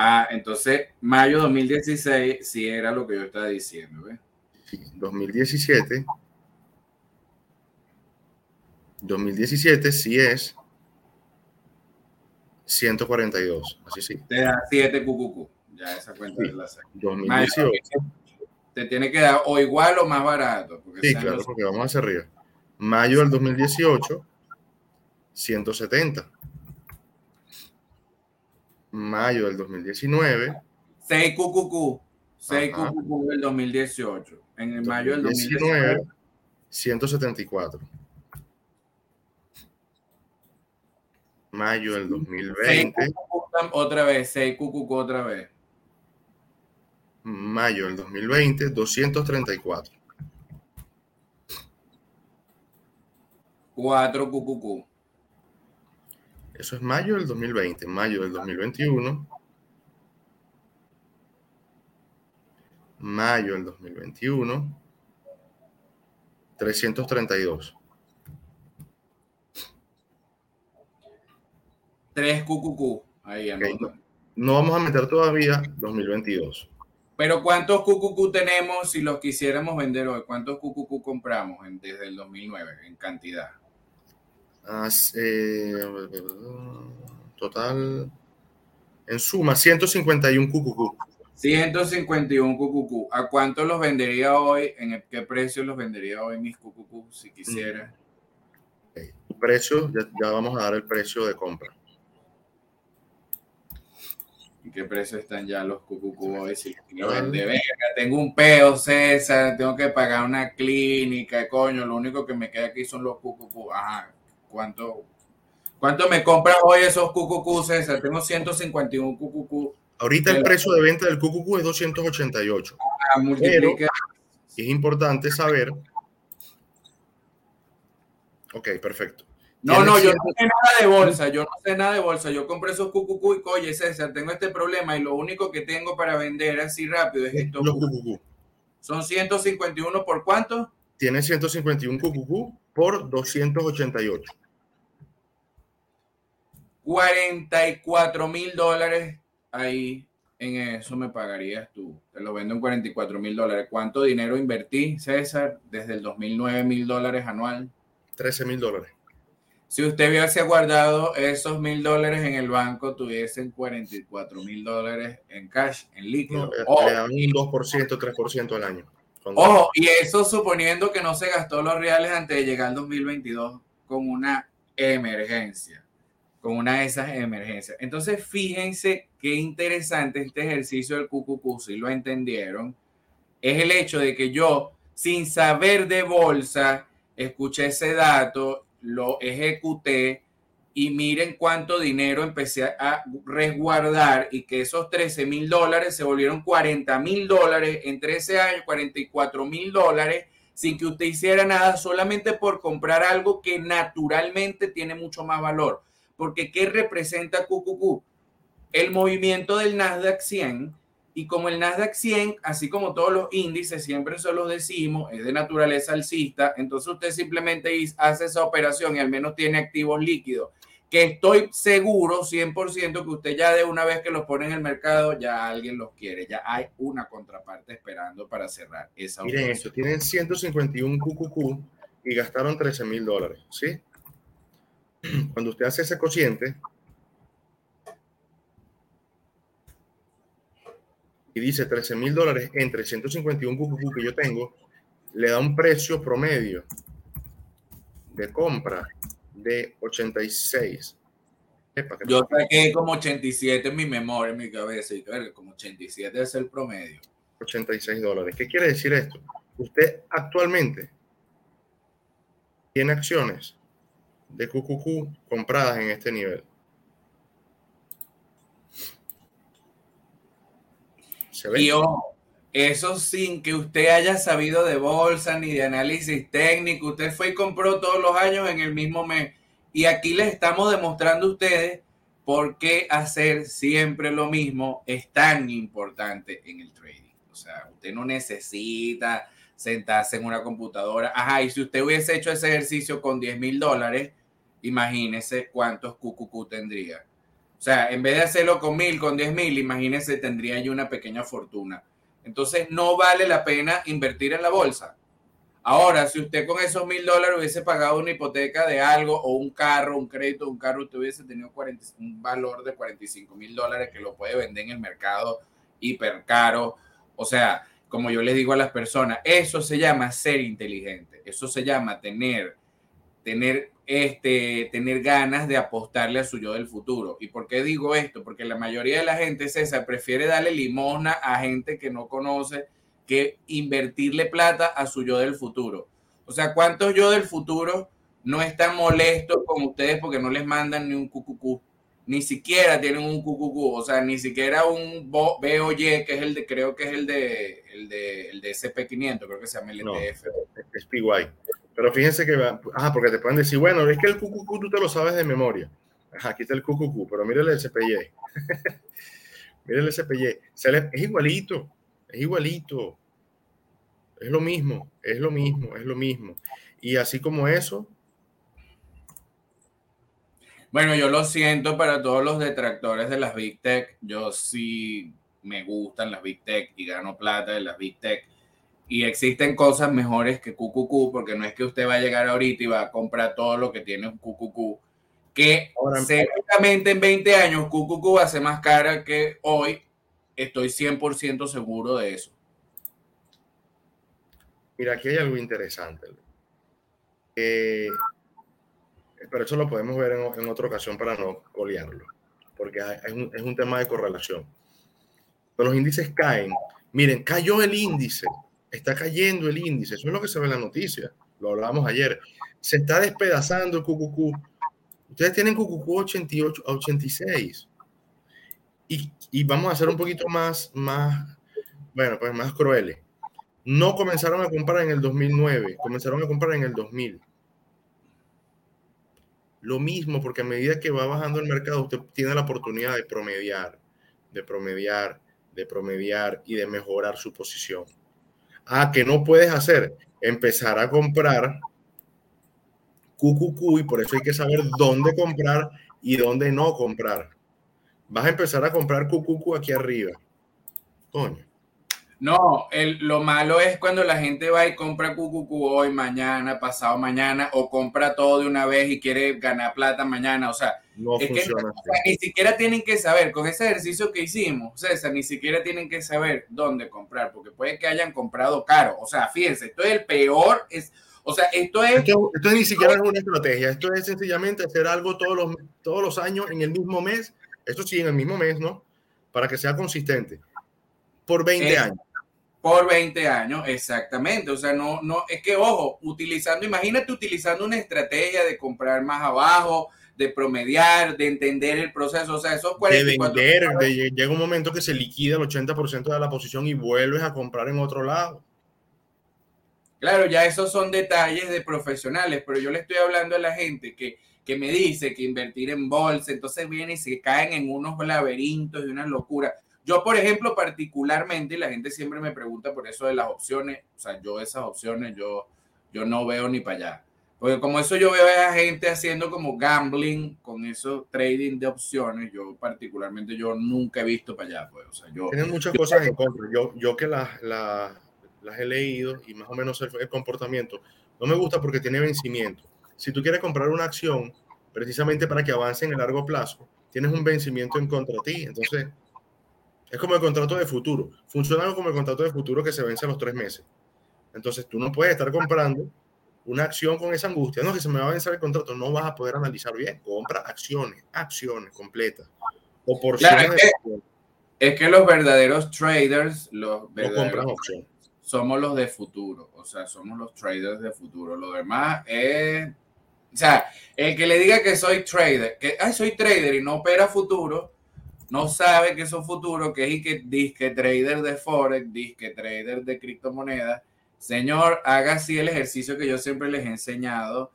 Ah, entonces, mayo 2016 sí era lo que yo estaba diciendo, ¿ves? Sí, 2017. 2017 sí es 142, así sí. Te da 7 cucucu. Ya esa cuenta es la 2018. te tiene que dar o igual o más barato. sí, claro, porque vamos hacia arriba. Mayo del 2018, 170 mayo del 2019. 6 QQQ. 6 QQQ del 2018. En el mayo del 2019. 174. Mayo del 2020. otra vez, 6 QQQ otra vez. Mayo del 2020, 234. 4 QQQ. Eso es mayo del 2020, mayo del 2021. Mayo del 2021. 332. 3 QQQ. Ahí, no, vamos a meter todavía 2022. Pero ¿cuántos QQQ tenemos si los quisiéramos vender hoy? ¿Cuántos QQQ compramos desde el 2009 en cantidad? Eh, total, en suma, 151 QQQ. 151 QQQ. ¿A cuánto los vendería hoy? ¿En qué precio los vendería hoy mis QQQ si quisiera? Precio, ya, vamos a dar el precio de compra. ¿En qué precio están ya los QQQ hoy? Si quiero vender, tengo un peo, César, tengo que pagar una clínica, coño, lo único que me queda aquí son los QQQ. Ajá, ¿Cuánto, cuánto me compras hoy esos QQQ, César? Tengo 151 QQQ. Ahorita el precio de venta del QQQ es 288. Ah, Pero es importante saber. Ok, perfecto. No, no, yo no sé nada de bolsa, yo no sé nada de bolsa. Yo compré esos QQQ y, oye, César, tengo este problema y lo único que tengo para vender así rápido es esto. Los QQQ. Son 151 por cuánto? Tiene 151 QQQ por 288. 44 mil dólares ahí en eso me pagarías tú. Te lo vendo en 44 mil dólares. ¿Cuánto dinero invertí, César, desde el 2009 mil dólares anual? 13 mil dólares. Si usted hubiese guardado esos mil dólares en el banco, tuviesen 44 mil dólares en cash, en líquido. No, oh, un 2%, 3% al año. Ojo, y eso suponiendo que no se gastó los reales antes de llegar al 2022 con una emergencia, con una de esas emergencias. Entonces, fíjense qué interesante este ejercicio del QQQ, si lo entendieron, es el hecho de que yo, sin saber de bolsa, escuché ese dato, lo ejecuté y miren cuánto dinero empecé a resguardar y que esos 13 mil dólares se volvieron 40 mil dólares en 13 años, 44 mil dólares sin que usted hiciera nada solamente por comprar algo que naturalmente tiene mucho más valor. porque ¿qué representa QQQ? El movimiento del Nasdaq 100 y como el Nasdaq 100, así como todos los índices, siempre se los decimos, es de naturaleza alcista, entonces usted simplemente hace esa operación y al menos tiene activos líquidos, que estoy seguro 100% que usted ya de una vez que los pone en el mercado, ya alguien los quiere, ya hay una contraparte esperando para cerrar esa Miren esto, tienen 151 QQQ y gastaron 13 mil dólares, ¿sí? Cuando usted hace ese cociente, y dice 13 mil dólares entre 151 QQQ que yo tengo, le da un precio promedio de compra de 86. Yo saqué como 87 en mi memoria, en mi cabeza, y como 87 es el promedio. 86 dólares. ¿Qué quiere decir esto? Usted actualmente tiene acciones de QQQ compradas en este nivel. Y eso sin que usted haya sabido de bolsa ni de análisis técnico. Usted fue y compró todos los años en el mismo mes. Y aquí les estamos demostrando a ustedes por qué hacer siempre lo mismo es tan importante en el trading. O sea, usted no necesita sentarse en una computadora. Ajá, y si usted hubiese hecho ese ejercicio con 10 mil dólares, imagínese cuántos QQQ tendría. O sea, en vez de hacerlo con mil, con diez mil, imagínense, tendría yo una pequeña fortuna. Entonces, no vale la pena invertir en la bolsa. Ahora, si usted con esos mil dólares hubiese pagado una hipoteca de algo o un carro, un crédito, un carro, usted hubiese tenido un valor de 45 mil dólares que lo puede vender en el mercado hiper caro. O sea, como yo les digo a las personas, eso se llama ser inteligente. Eso se llama tener, tener este, tener ganas de apostarle a su yo del futuro. ¿Y por qué digo esto? Porque la mayoría de la gente, César, prefiere darle limosna a gente que no conoce que invertirle plata a su yo del futuro. O sea, ¿cuántos yo del futuro no están molestos con ustedes porque no les mandan ni un QQQ? Ni siquiera tienen un QQQ, o sea, ni siquiera un BOY, que es el de, creo que es el de, el de, el de SP500, creo que se llama el ETF. es PY. Pero fíjense que, ajá, porque te pueden decir, bueno, es que el QQQ tú te lo sabes de memoria. Ajá, aquí está el QQQ, pero mire el SPY. mire el SPY. Es igualito, es igualito. Es lo mismo, es lo mismo, es lo mismo. Y así como eso. Bueno, yo lo siento para todos los detractores de las Big Tech. Yo sí me gustan las Big Tech y gano plata de las Big Tech y existen cosas mejores que QQQ, porque no es que usted va a llegar ahorita y va a comprar todo lo que tiene un QQQ, que seguramente en 20 años QQQ va a ser más cara que hoy, estoy 100% seguro de eso. Mira, aquí hay algo interesante. pero eso lo podemos ver en, otra ocasión para no colearlo, porque es un, es un tema de correlación. Cuando los índices caen, miren, cayó el índice, está cayendo el índice, eso es lo que se ve en la noticia, lo hablábamos ayer, se está despedazando el QQQ. Ustedes tienen QQQ 88, 86 y, y vamos a ser un poquito más, más, bueno, pues más crueles. No comenzaron a comprar en el 2009, comenzaron a comprar en el 2000. Lo mismo, porque a medida que va bajando el mercado, usted tiene la oportunidad de promediar, de promediar, de promediar y de mejorar su posición. Ah, que no puedes hacer? Empezar a comprar QQQ y por eso hay que saber dónde comprar y dónde no comprar. Vas a empezar a comprar QQQ aquí arriba. Coño. No, el, lo malo es cuando la gente va y compra QQQ hoy, mañana, pasado mañana, o compra todo de una vez y quiere ganar plata mañana. O sea, no es que, ni siquiera tienen que saber, con ese ejercicio que hicimos, César, ni siquiera tienen que saber dónde comprar, porque puede que hayan comprado caro. O sea, fíjense, esto es el peor. Es, o sea, esto es. Esto, ni siquiera es una estrategia, esto es sencillamente hacer algo todos los, todos los años en el mismo mes. Esto sí, en el mismo mes, ¿no? Para que sea consistente. Por 20 años. Por 20 años, exactamente. O sea, no, no, es que, ojo, utilizando, imagínate utilizando una estrategia de comprar más abajo, de promediar, de entender el proceso. O sea, esos 44 De vender, llega un momento que se liquida el 80% de la posición y vuelves a comprar en otro lado. Claro, ya esos son detalles de profesionales, pero yo le estoy hablando a la gente que, que me dice que invertir en bolsa, entonces vienen y se caen en unos laberintos y unas locuras. Yo, por ejemplo, particularmente, y la gente siempre me pregunta por eso de las opciones, o sea, yo esas opciones, yo, yo no veo ni para allá. Porque como eso yo veo a gente haciendo como gambling con eso, trading de opciones, yo particularmente yo nunca he visto para allá. Pues, o sea, yo, Tienen muchas cosas en contra. Yo, yo que las, las, las he leído y más o menos el, el, comportamiento, no me gusta porque tiene vencimiento. Si tú quieres comprar una acción precisamente para que avance en el largo plazo, tienes un vencimiento en contra de ti. Entonces, es como el contrato de futuro. Funciona como el contrato de futuro que se vence a los tres meses. Entonces, tú no puedes estar comprando una acción con esa angustia, no, que se me va a vencer el contrato, no vas a poder analizar bien. Compra acciones, acciones completas. O por claro, es, que, es que los verdaderos traders, los verdaderos, no opciones. somos los de futuro, o sea, somos los traders de futuro. Lo demás es, o sea, el que le diga que soy trader, que ay, soy trader y no opera futuro, no sabe que son futuro, que es y que disque trader de forex, disque trader de criptomonedas Señor, haga así el ejercicio que yo siempre les he enseñado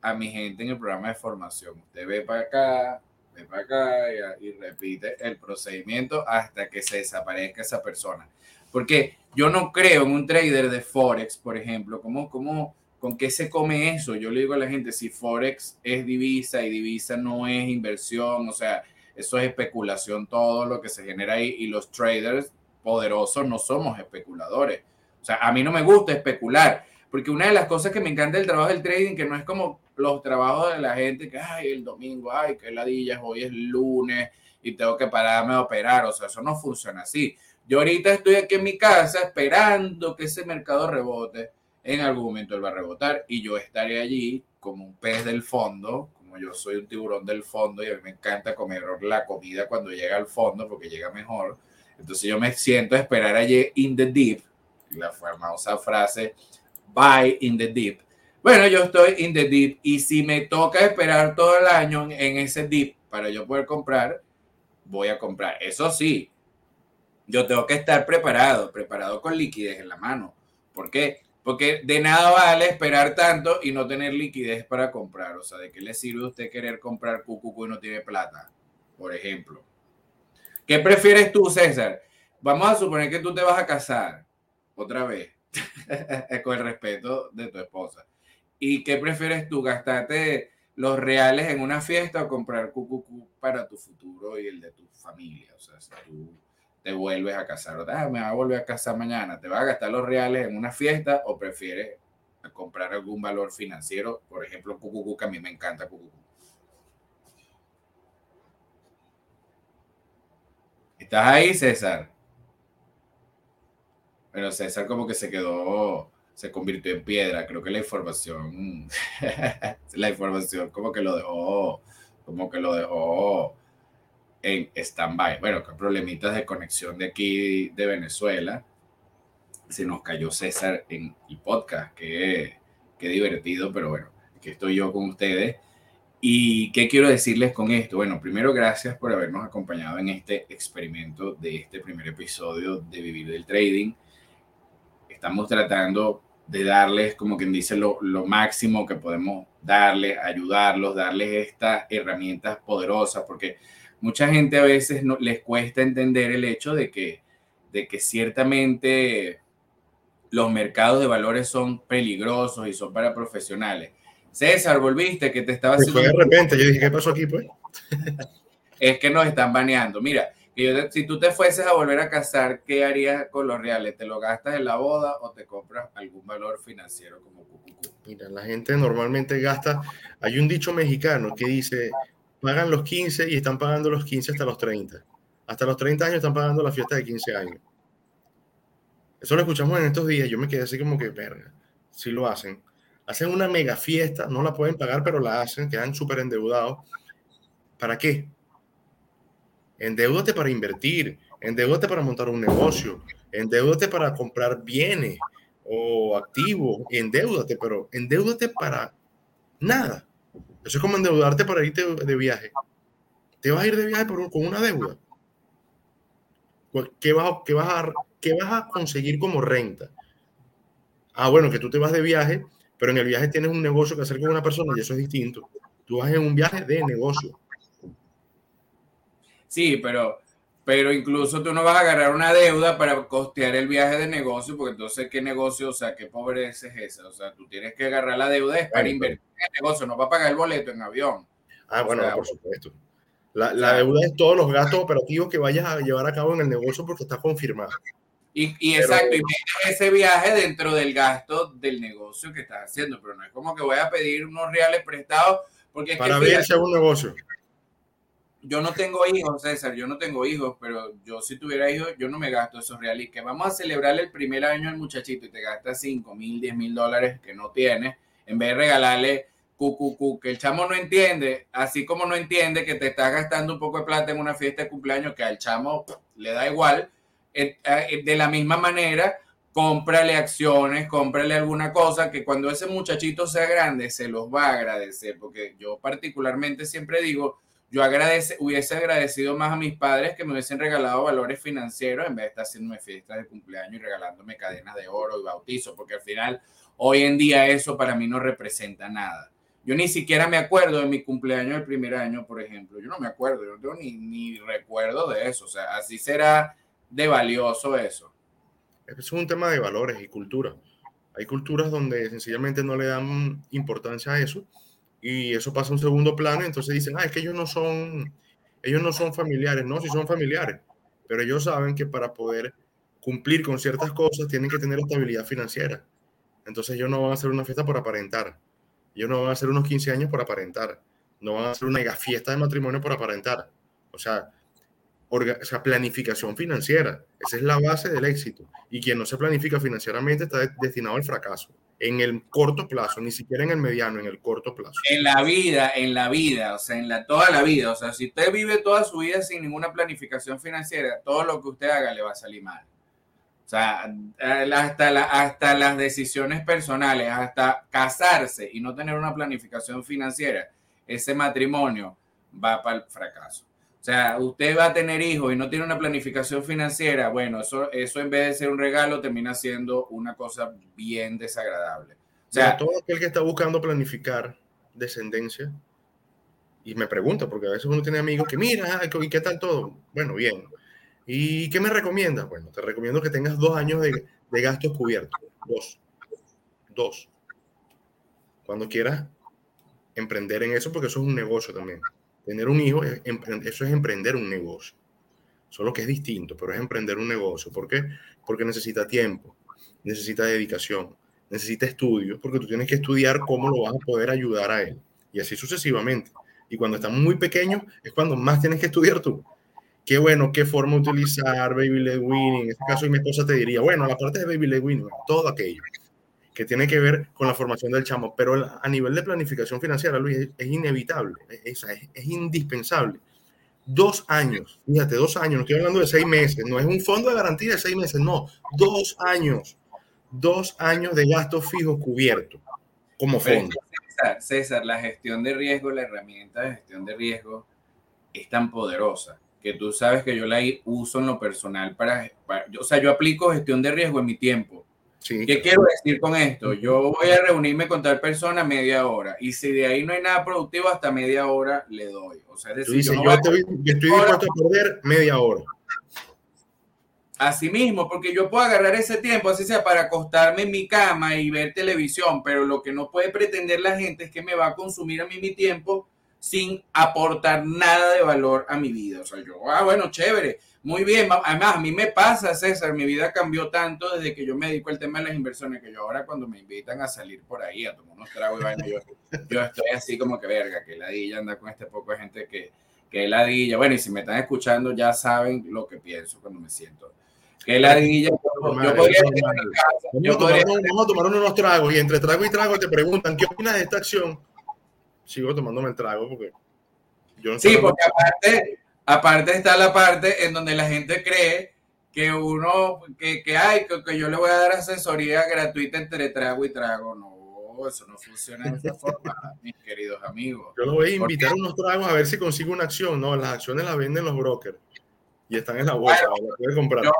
a mi gente en el programa de formación. Usted ve para acá, ve para acá y, repite el procedimiento hasta que se desaparezca esa persona. Porque yo no creo en un trader de Forex, por ejemplo, ¿cómo, cómo, ¿con qué se come eso? Yo le digo a la gente, si Forex es divisa y divisa no es inversión, o sea, eso es especulación, todo lo que se genera ahí, y los traders poderosos no somos especuladores o sea, a mí no me gusta especular, porque una de las cosas que me encanta del trabajo del trading, que no es como los trabajos de la gente que, ay, el domingo, ay, qué ladillas, hoy es lunes y tengo que pararme a operar. O sea, eso no funciona así. Yo ahorita estoy aquí en mi casa esperando que ese mercado rebote. En algún momento él va a rebotar y yo estaré allí como un pez del fondo, como yo soy un tiburón del fondo y a mí me encanta comer la comida cuando llega al fondo porque llega mejor. Entonces yo me siento a esperar allí in the deep la famosa frase buy in the deep. Bueno, yo estoy in the deep y si me toca esperar todo el año en ese deep para yo poder comprar, voy a comprar. Eso sí, yo tengo que estar preparado, preparado con liquidez en la mano. ¿Por qué? Porque de nada vale esperar tanto y no tener liquidez para comprar. O sea, ¿de qué le sirve a usted querer comprar cucucu y no tiene plata? Por ejemplo. ¿Qué prefieres tú, César? Vamos a suponer que tú te vas a casar otra vez, con el respeto de tu esposa. ¿Y qué prefieres tú, gastarte los reales en una fiesta o comprar cucucú para tu futuro y el de tu familia? O sea, si tú te vuelves a casar, o ah, me va a volver a casar mañana, ¿te vas a gastar los reales en una fiesta o prefieres comprar algún valor financiero? Por ejemplo, cucucú, que a mí me encanta cucucú. ¿Estás ahí, César? Pero César como que se quedó, se convirtió en piedra. Creo que la información, la información como que lo dejó, como que lo dejó en stand-by. Bueno, con problemitas de conexión de aquí de Venezuela. Se nos cayó César en el podcast. Qué, qué divertido, pero bueno, aquí estoy yo con ustedes. ¿Y qué quiero decirles con esto? Bueno, primero gracias por habernos acompañado en este experimento de este primer episodio de Vivir del Trading estamos tratando de darles, como quien dice, lo, lo máximo que podemos darles, ayudarlos, darles estas herramientas poderosas, porque mucha gente a veces no, les cuesta entender el hecho de que, de que ciertamente los mercados de valores son peligrosos y son para profesionales. César, volviste, que te estaba haciendo... de repente, yo dije, ¿qué pasó aquí, pues? es que nos están baneando. Mira, si tú te fueses a volver a casar, ¿qué harías con los reales? ¿Te lo gastas en la boda o te compras algún valor financiero como cucucú? Mira, la gente normalmente gasta, hay un dicho mexicano que dice, pagan los 15 y están pagando los 15 hasta los 30. Hasta los 30 años están pagando la fiesta de 15 años. Eso lo escuchamos en estos días, yo me quedé así como que, verga, si lo hacen. Hacen una mega fiesta, no la pueden pagar, pero la hacen, quedan súper endeudados. ¿Para qué? Endeudate para invertir, endeudate para montar un negocio, endeudate para comprar bienes o activos, endeudate, pero endeudate para nada. Eso es como endeudarte para irte de viaje. Te vas a ir de viaje con una deuda. ¿Qué vas, qué, vas a, ¿Qué vas a conseguir como renta? Ah, bueno, que tú te vas de viaje, pero en el viaje tienes un negocio que hacer con una persona y eso es distinto. Tú vas en un viaje de negocio. Sí, pero, pero incluso tú no vas a agarrar una deuda para costear el viaje de negocio, porque entonces, ¿qué negocio? O sea, ¿qué pobreza es esa? O sea, tú tienes que agarrar la deuda es para invertir en el negocio, no para pagar el boleto en avión. Ah, bueno, por supuesto. La, la, deuda es todos los gastos operativos que vayas a llevar a cabo en el negocio porque está confirmado. Y, y exacto, y ese viaje dentro del gasto del negocio que estás haciendo, pero no es como que voy a pedir unos reales prestados porque es para que abrirse un negocio. Yo no tengo hijos, César, yo no tengo hijos, pero yo si tuviera hijos, yo no me gasto esos reales. Que vamos a celebrar el primer año al muchachito y te gastas 5 mil, 10 mil dólares que no tienes, en vez de regalarle cu, que el chamo no entiende, así como no entiende que te estás gastando un poco de plata en una fiesta de cumpleaños que al chamo le da igual, eh, eh, de la misma manera, cómprale acciones, cómprale alguna cosa que cuando ese muchachito sea grande se los va a agradecer, porque yo particularmente siempre digo, yo agradece, hubiese agradecido más a mis padres que me hubiesen regalado valores financieros en vez de estar haciéndome fiestas de cumpleaños y regalándome cadenas de oro y bautizo, porque al final, hoy en día eso para mí no representa nada. Yo ni siquiera me acuerdo de mi cumpleaños del primer año, por ejemplo. Yo no me acuerdo, yo ni, ni recuerdo de eso. O sea, así será de valioso eso. Es un tema de valores y cultura. Hay culturas donde sencillamente no le dan importancia a eso y eso pasa a un segundo plano. Entonces dicen, ah, es que ellos no son, ellos no son familiares. No, sí son familiares, pero ellos saben que para poder cumplir con ciertas cosas tienen que tener estabilidad financiera. Entonces ellos no van a hacer una fiesta por aparentar ellos no van a hacer unos 15 años por aparentar. No van a hacer una fiesta de matrimonio por aparentar. O sea, o sea, planificación financiera. Esa es la base del éxito. Y quien no se planifica financieramente está destinado al fracaso. En el corto plazo, ni siquiera en el mediano, en el corto plazo. En la vida, en la vida, o sea, en la, toda la vida. O sea, si usted vive toda su vida sin ninguna planificación financiera, todo lo que usted haga le va a salir mal. O sea, hasta, hasta las decisiones personales, hasta casarse y no tener una planificación financiera, ese matrimonio va para el fracaso. O sea, usted va a tener hijos y no tiene una planificación financiera, bueno, eso, eso en vez de ser un regalo termina siendo una cosa bien desagradable. O sea, todo aquel que está buscando planificar descendencia y me pregunta, porque a veces uno tiene amigos que, mira, ¿y qué tal todo? Bueno, bien, ¿Y qué me recomiendas? Bueno, te recomiendo que tengas dos años de, gastos cubiertos. Dos. Dos. Cuando quieras emprender en eso, porque eso es un negocio también. Tener un hijo, eso es emprender un negocio. Solo que es distinto, pero es emprender un negocio. ¿Por qué? Porque necesita tiempo, necesita dedicación, necesita estudio, porque tú tienes que estudiar cómo lo vas a poder ayudar a él. Y así sucesivamente. Y cuando está muy pequeño es cuando más tienes que estudiar tú qué bueno, qué forma utilizar Baby Led. En este caso, mi esposa te diría, bueno, la parte de Baby Led Winning, todo aquello que tiene que ver con la formación del chamo, pero a nivel de planificación financiera, Luis, es, inevitable, es, es, indispensable. Dos años, fíjate, dos años, no estoy hablando de seis meses, no es un fondo de garantía de seis meses, no, dos años, dos años de gastos fijos cubiertos como fondo. César, César, la gestión de riesgo, la herramienta de gestión de riesgo es tan poderosa que tú sabes que yo la uso en lo personal para, o sea, yo aplico gestión de riesgo en mi tiempo. ¿Qué quiero decir con esto? Yo voy a reunirme con tal persona media hora y si de ahí no hay nada productivo, hasta media hora le doy. O sea, es decir, yo, estoy, dispuesto a perder media hora. Así mismo, porque yo puedo agarrar ese tiempo, así sea, para acostarme en mi cama y ver televisión, pero lo que no puede pretender la gente es que me va a consumir a mí mi tiempo sin aportar nada de valor a mi vida. O sea, yo, ah, bueno, chévere, muy bien. Además, a mí me pasa, César, mi vida cambió tanto desde que yo me dedico al tema de las inversiones, que yo ahora cuando me invitan a salir por ahí, a tomar unos tragos y vaina, yo, yo estoy así como que verga, que ladilla anda con este poco de gente que, que ladilla. Bueno, y si me están escuchando ya saben lo que pienso cuando me siento. Que ladilla, yo, yo podría... Vamos a tomar unos tragos y entre trago y trago te preguntan, ¿qué opinas de esta acción? Sigo tomándome el trago porque yo no Sí, porque aparte, aparte está la parte en donde la gente cree que uno, que, que hay, que, yo le voy a dar asesoría gratuita entre trago y trago. No, eso no funciona de esa forma, mis queridos amigos. Yo lo voy a invitar a unos tragos a ver si consigo una acción. No, las acciones las venden los brokers y están en la bolsa, comprar. Yo,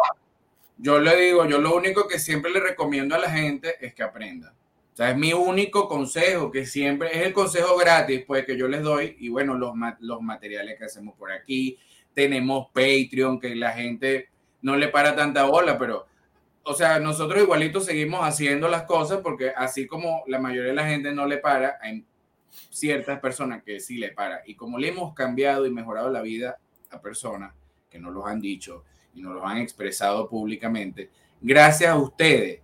yo le digo, yo lo único que siempre le recomiendo a la gente es que aprenda. O sea, es mi único consejo, que siempre es el consejo gratis, pues que yo les doy. Y bueno, los, los materiales que hacemos por aquí. Tenemos Patreon, que la gente no le para tanta bola, pero, o sea, nosotros igualito seguimos haciendo las cosas porque así como la mayoría de la gente no le para, hay ciertas personas que sí le para. Y como le hemos cambiado y mejorado la vida a personas que nos lo han dicho y nos lo han expresado públicamente, gracias a ustedes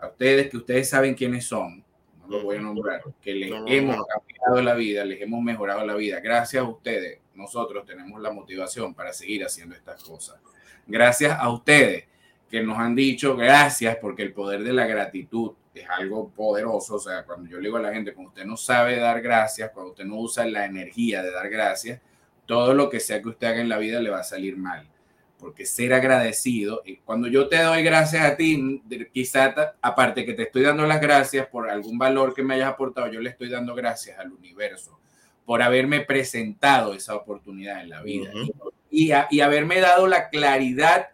a ustedes que ustedes saben quiénes son, no lo voy a nombrar, que les hemos cambiado la vida, les hemos mejorado la vida. Gracias a ustedes, nosotros tenemos la motivación para seguir haciendo estas cosas. Gracias a ustedes que nos han dicho gracias porque el poder de la gratitud es algo poderoso. O sea, cuando yo le digo a la gente, cuando usted no sabe dar gracias, cuando usted no usa la energía de dar gracias, todo lo que sea que usted haga en la vida le va a salir mal porque ser agradecido, cuando yo te doy gracias a ti, quizá aparte que te estoy dando las gracias por algún valor que me hayas aportado, yo le estoy dando gracias al universo por haberme presentado esa oportunidad en la vida y, y haberme dado la claridad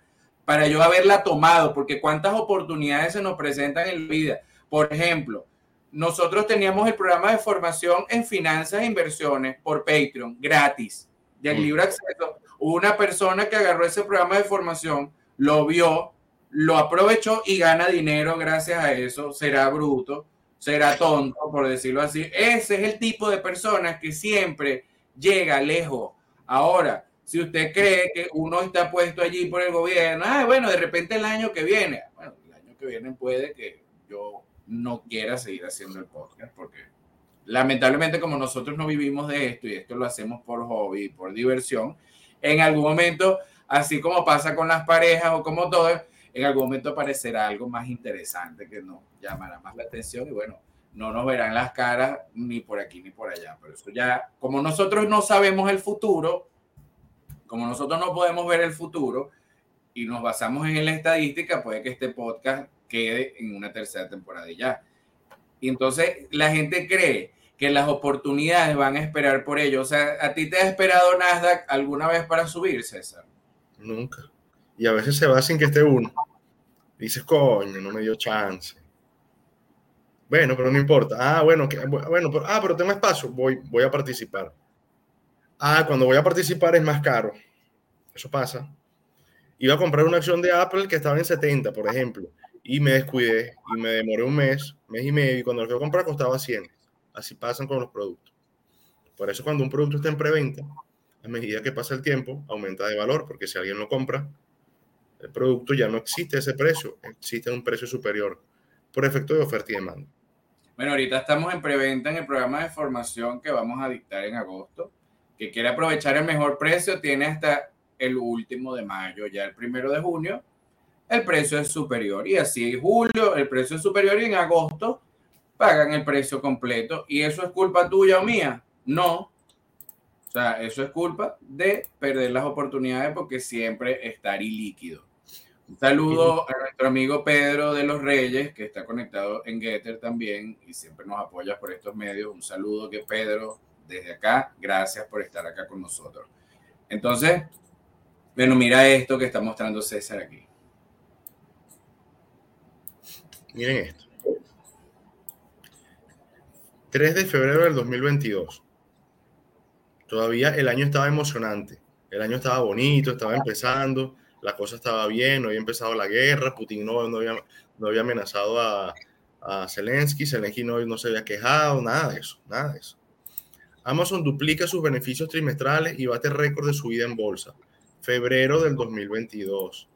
para yo haberla tomado, porque cuántas oportunidades se nos presentan en la vida. Por ejemplo, nosotros teníamos el programa de formación en finanzas e inversiones por Patreon, gratis, del libro acceso una persona que agarró ese programa de formación, lo vio, lo aprovechó y gana dinero gracias a eso, será bruto, será tonto, por decirlo así. Ese es el tipo de personas que siempre llega lejos. Ahora, si usted cree que uno está puesto allí por el gobierno, ah, bueno, de repente el año que viene, bueno, el año que viene puede que yo no quiera seguir haciendo el podcast porque lamentablemente como nosotros no vivimos de esto y esto lo hacemos por hobby, por diversión, en algún momento, así como pasa con las parejas o como todo, en algún momento aparecerá algo más interesante que nos llamará más la atención y bueno, no nos verán las caras ni por aquí ni por allá. Pero eso ya, como nosotros no sabemos el futuro, como nosotros no podemos ver el futuro y nos basamos en la estadística, puede que este podcast quede en una tercera temporada y ya. Y entonces la gente cree que las oportunidades van a esperar por ello. O sea, ¿a ti te ha esperado Nasdaq alguna vez para subir, César? Nunca. Y a veces se va sin que esté uno. Dices, coño, no me dio chance. Bueno, pero no importa. Ah, bueno, que, bueno, ah, pero tengo espacio, voy, voy a participar. Ah, cuando voy a participar es más caro. Eso pasa. Iba a comprar una acción de Apple que estaba en 70, por ejemplo, y me descuidé y me demoré un mes, mes y medio, y cuando lo fui a comprar costaba 100. Así pasan con los productos. Por eso cuando un producto está en preventa, a medida que pasa el tiempo, aumenta de valor, porque si alguien lo compra, el producto ya no existe ese precio, existe un precio superior por efecto de oferta y demanda. Bueno, ahorita estamos en preventa en el programa de formación que vamos a dictar en agosto. Que quiere aprovechar el mejor precio tiene hasta el último de mayo, ya el primero de junio, el precio es superior. Y así en julio el precio es superior y en agosto pagan el precio completo. ¿Y eso es culpa tuya o mía? No. O sea, eso es culpa de perder las oportunidades porque siempre estar ilíquido. Un saludo a nuestro amigo Pedro de los Reyes, que está conectado en Getter también y siempre nos apoya por estos medios. Un saludo que Pedro, desde acá, gracias por estar acá con nosotros. Entonces, bueno, mira esto que está mostrando César aquí. Miren esto. 3 de febrero del 2022. Todavía el año estaba emocionante, el año estaba bonito, estaba empezando, la cosa estaba bien, no había empezado la guerra, Putin no, no, había, no había, amenazado a, a Zelensky, Zelensky no, no se había quejado, nada de eso, nada de eso. Amazon duplica sus beneficios trimestrales y bate récord de subida en bolsa. Febrero del 2022.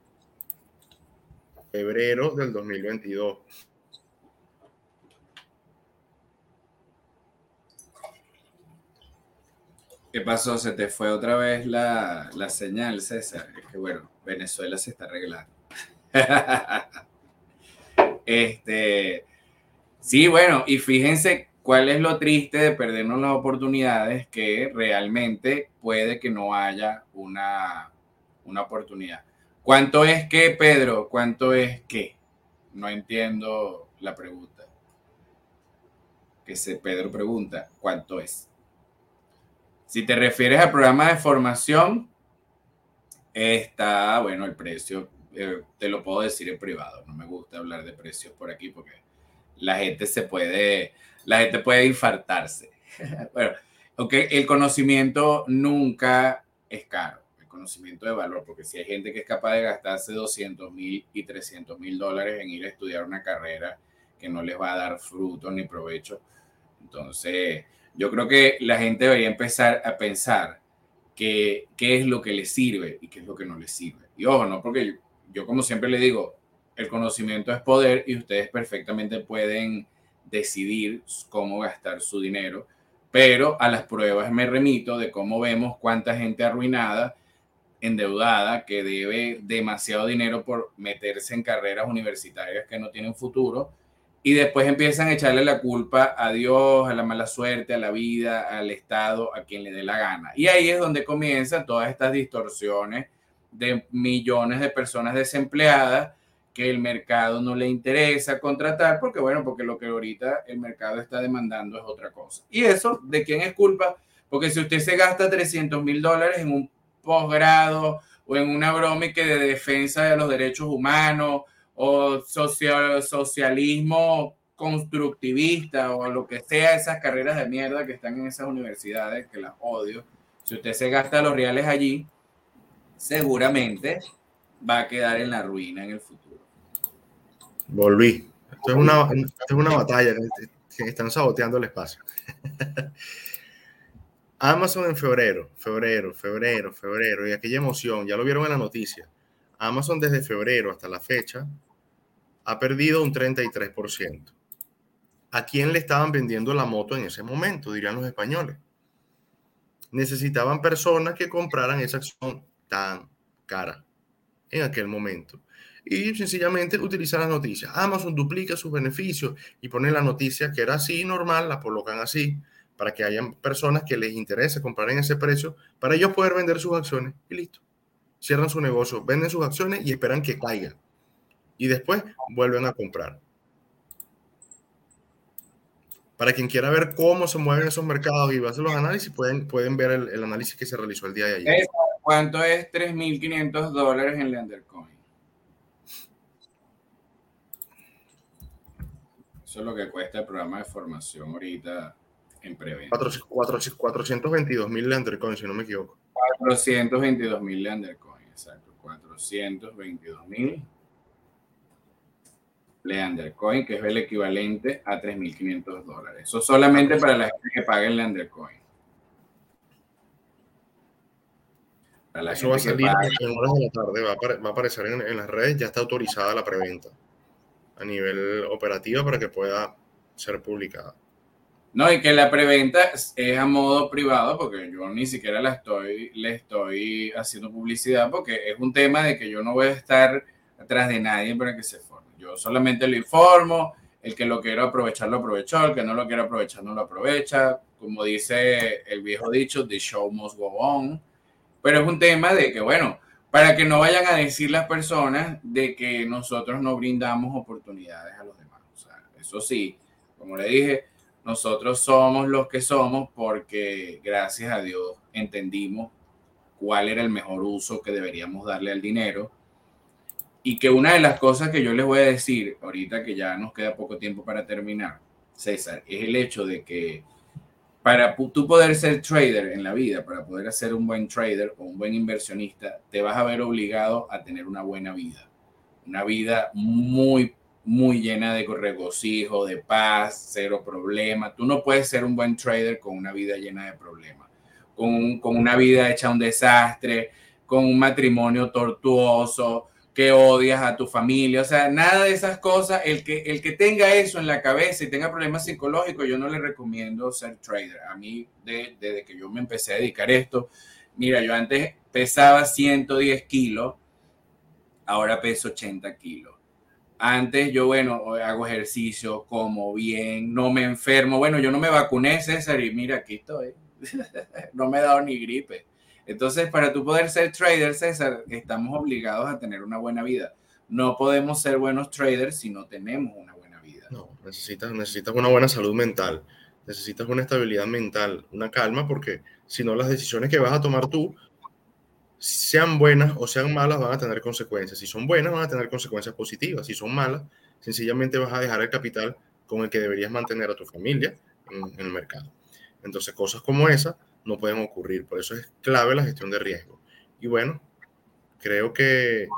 Febrero del 2022. ¿Qué pasó? Se te fue otra vez la, la señal, César. Es que bueno, Venezuela se está arreglando. este, sí, bueno, y fíjense cuál es lo triste de perdernos las oportunidades, que realmente puede que no haya una, una oportunidad. ¿Cuánto es qué, Pedro? ¿Cuánto es qué? No entiendo la pregunta. Que se Pedro pregunta, ¿cuánto es? Si te refieres al programa de formación, está, bueno, el precio, eh, te lo puedo decir en privado, no me gusta hablar de precios por aquí porque la gente se puede, la gente puede infartarse. bueno, okay, el conocimiento nunca es caro, el conocimiento de valor, porque si hay gente que es capaz de gastarse 200 mil y 300 mil dólares en ir a estudiar una carrera que no les va a dar fruto ni provecho, entonces yo creo que la gente debería empezar a pensar qué es lo que les sirve y qué es lo que no les sirve. Y ojo, no porque yo como siempre le digo, el conocimiento es poder y ustedes perfectamente pueden decidir cómo gastar su dinero, pero a las pruebas me remito de cómo vemos cuánta gente arruinada, endeudada, que debe demasiado dinero por meterse en carreras universitarias que no tienen futuro y después empiezan a echarle la culpa a Dios, a la mala suerte, a la vida, al Estado, a quien le dé la gana. Y ahí es donde comienzan todas estas distorsiones de millones de personas desempleadas que el mercado no le interesa contratar porque, bueno, porque lo que ahorita el mercado está demandando es otra cosa. ¿Y eso de quién es culpa? Porque si usted se gasta 300 mil dólares en un posgrado o en una broma de defensa de los derechos humanos o social, socialismo constructivista o lo que sea esas carreras de mierda que están en esas universidades que las odio, si usted se gasta los reales allí, seguramente va a quedar en la ruina en el futuro. Volví. Esto es una, esto es una batalla que están saboteando el espacio. Amazon en febrero, febrero, febrero, febrero, y aquella emoción, ya lo vieron en la noticia. Amazon desde febrero hasta la fecha ha perdido un 33%. ¿A quién le estaban vendiendo la moto en ese momento? Dirían los españoles. Necesitaban personas que compraran esa acción tan cara en aquel momento y sencillamente utilizar las noticias. Amazon duplica sus beneficios y ponen la noticia que era así normal, la colocan así para que hayan personas que les interese comprar en ese precio para ellos poder vender sus acciones y listo. Cierran su negocio, venden sus acciones y esperan que caigan. Y después vuelven a comprar. Para quien quiera ver cómo se mueven esos mercados y va a hacer los análisis, pueden, pueden ver el, el análisis que se realizó el día de ayer. ¿Cuánto es 3.500 dólares en Lendercoin? Eso es lo que cuesta el programa de formación ahorita en preventa. 422 mil Lendercoin, si no me equivoco. 422 mil Lendercoin, exacto. 422 mil Leandercoin, que es el equivalente a 3.500 dólares. Eso solamente para la gente que pague el Leandercoin. Eso va a salir en horas de la tarde, va a, aparecer en, en, las redes, ya está autorizada la preventa a nivel operativo para que pueda ser publicada. No, y que la preventa es a modo privado, porque yo ni siquiera la estoy, le estoy haciendo publicidad, porque es un tema de que yo no voy a estar atrás de nadie para que se. Yo solamente lo informo, el que lo quiera aprovechar lo aprovechó, el que no lo quiera aprovechar no lo aprovecha. Como dice el viejo dicho, the show must go on. Pero es un tema de que, bueno, para que no vayan a decir las personas de que nosotros no brindamos oportunidades a los demás. Eso sí, como le dije, nosotros somos los que somos porque gracias a Dios entendimos cuál era el mejor uso que deberíamos darle al dinero. Y que una de las cosas que yo les voy a decir ahorita que ya nos queda poco tiempo para terminar, César, es el hecho de que para tú poder ser trader en la vida, para poder ser un buen trader o un buen inversionista, te vas a ver obligado a tener una buena vida. Una vida muy, muy llena de regocijo, de paz, cero problemas. Tú no puedes ser un buen trader con una vida llena de problemas, con, con una vida hecha un desastre, con un matrimonio tortuoso, que odias a tu familia, o sea, nada de esas cosas. El que, el que tenga eso en la cabeza y tenga problemas psicológicos, yo no le recomiendo ser trader. A mí, desde que yo me empecé a dedicar esto, mira, yo antes pesaba 110 kilos, ahora peso 80 kilos. Antes yo, bueno, hago ejercicio, como bien, no me enfermo. Bueno, yo no me vacuné, César, y mira, aquí estoy. no me he dado ni gripe. Entonces, para tú poder ser trader, César, estamos obligados a tener una buena vida. No podemos ser buenos traders si no tenemos una buena vida. No, necesitas, necesitas una buena salud mental, necesitas una estabilidad mental, una calma, porque si no las decisiones que vas a tomar tú, sean buenas o sean malas, van a tener consecuencias. Si son buenas, van a tener consecuencias positivas. Si son malas, sencillamente vas a dejar el capital con el que deberías mantener a tu familia en, en el mercado. Entonces, cosas como esa no pueden ocurrir. Por eso es clave la gestión de riesgo. Y bueno, creo que...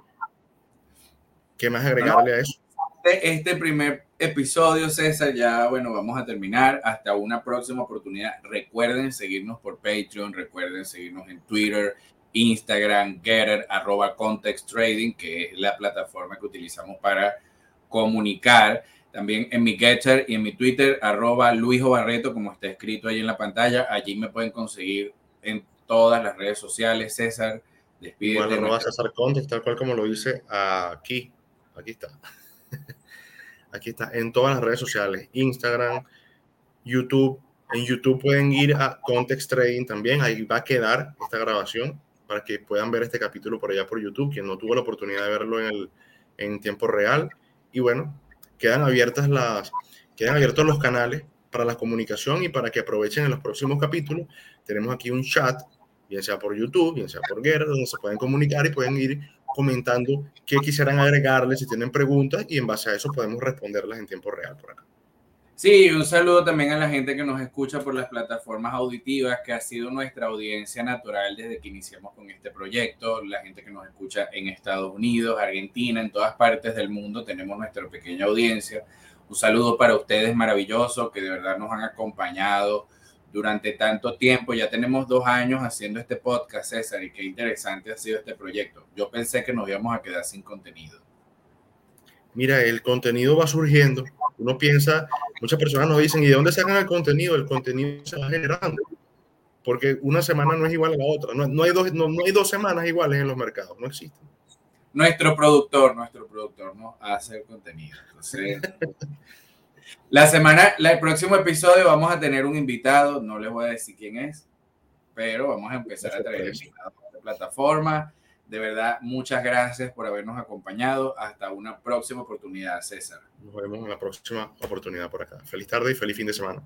¿Qué más agregarle a eso? Este primer episodio, César, ya bueno, vamos a terminar. Hasta una próxima oportunidad. Recuerden seguirnos por Patreon, recuerden seguirnos en Twitter, Instagram, Getter, arroba Context Trading, que es la plataforma que utilizamos para comunicar. También en mi Getter y en mi Twitter, arroba Luis Barreto, como está escrito ahí en la pantalla. Allí me pueden conseguir en todas las redes sociales. César, despídete. Bueno, no vas a hacer Context, tal cual como lo dice aquí. Aquí está. Aquí está, en todas las redes sociales, Instagram, YouTube. En YouTube pueden ir a Context Trading también, ahí va a quedar esta grabación para que puedan ver este capítulo por allá por YouTube, quien no tuvo la oportunidad de verlo en, el, en tiempo real. Y bueno, quedan abiertas las, quedan abiertos los canales para la comunicación y para que aprovechen en los próximos capítulos. Tenemos aquí un chat, bien sea por YouTube, bien sea por Guerra, donde se pueden comunicar y pueden ir comentando qué quisieran agregarle, si tienen preguntas, y en base a eso podemos responderlas en tiempo real por acá. Sí, un saludo también a la gente que nos escucha por las plataformas auditivas, que ha sido nuestra audiencia natural desde que iniciamos con este proyecto, la gente que nos escucha en Estados Unidos, Argentina, en todas partes del mundo, tenemos nuestra pequeña audiencia. Un saludo para ustedes maravilloso que de verdad nos han acompañado durante tanto tiempo. Ya tenemos dos años haciendo este podcast, César, y qué interesante ha sido este proyecto. Yo pensé que nos íbamos a quedar sin contenido. Mira, el contenido va surgiendo. Uno piensa, muchas personas nos dicen, ¿y de dónde sacan el contenido? El contenido se va generando. Porque una semana no es igual a la otra. No, hay, dos, no, hay dos semanas iguales en los mercados. No existen. Nuestro productor, nuestro productor, ¿no? Hace el contenido. Entonces, La semana, el próximo episodio vamos a tener un invitado, no les voy a decir quién es, pero vamos a empezar a traer invitados de plataforma. De verdad, muchas gracias por habernos acompañado. Hasta una próxima oportunidad, César. Nos vemos en la próxima oportunidad por acá. Feliz tarde y feliz fin de semana.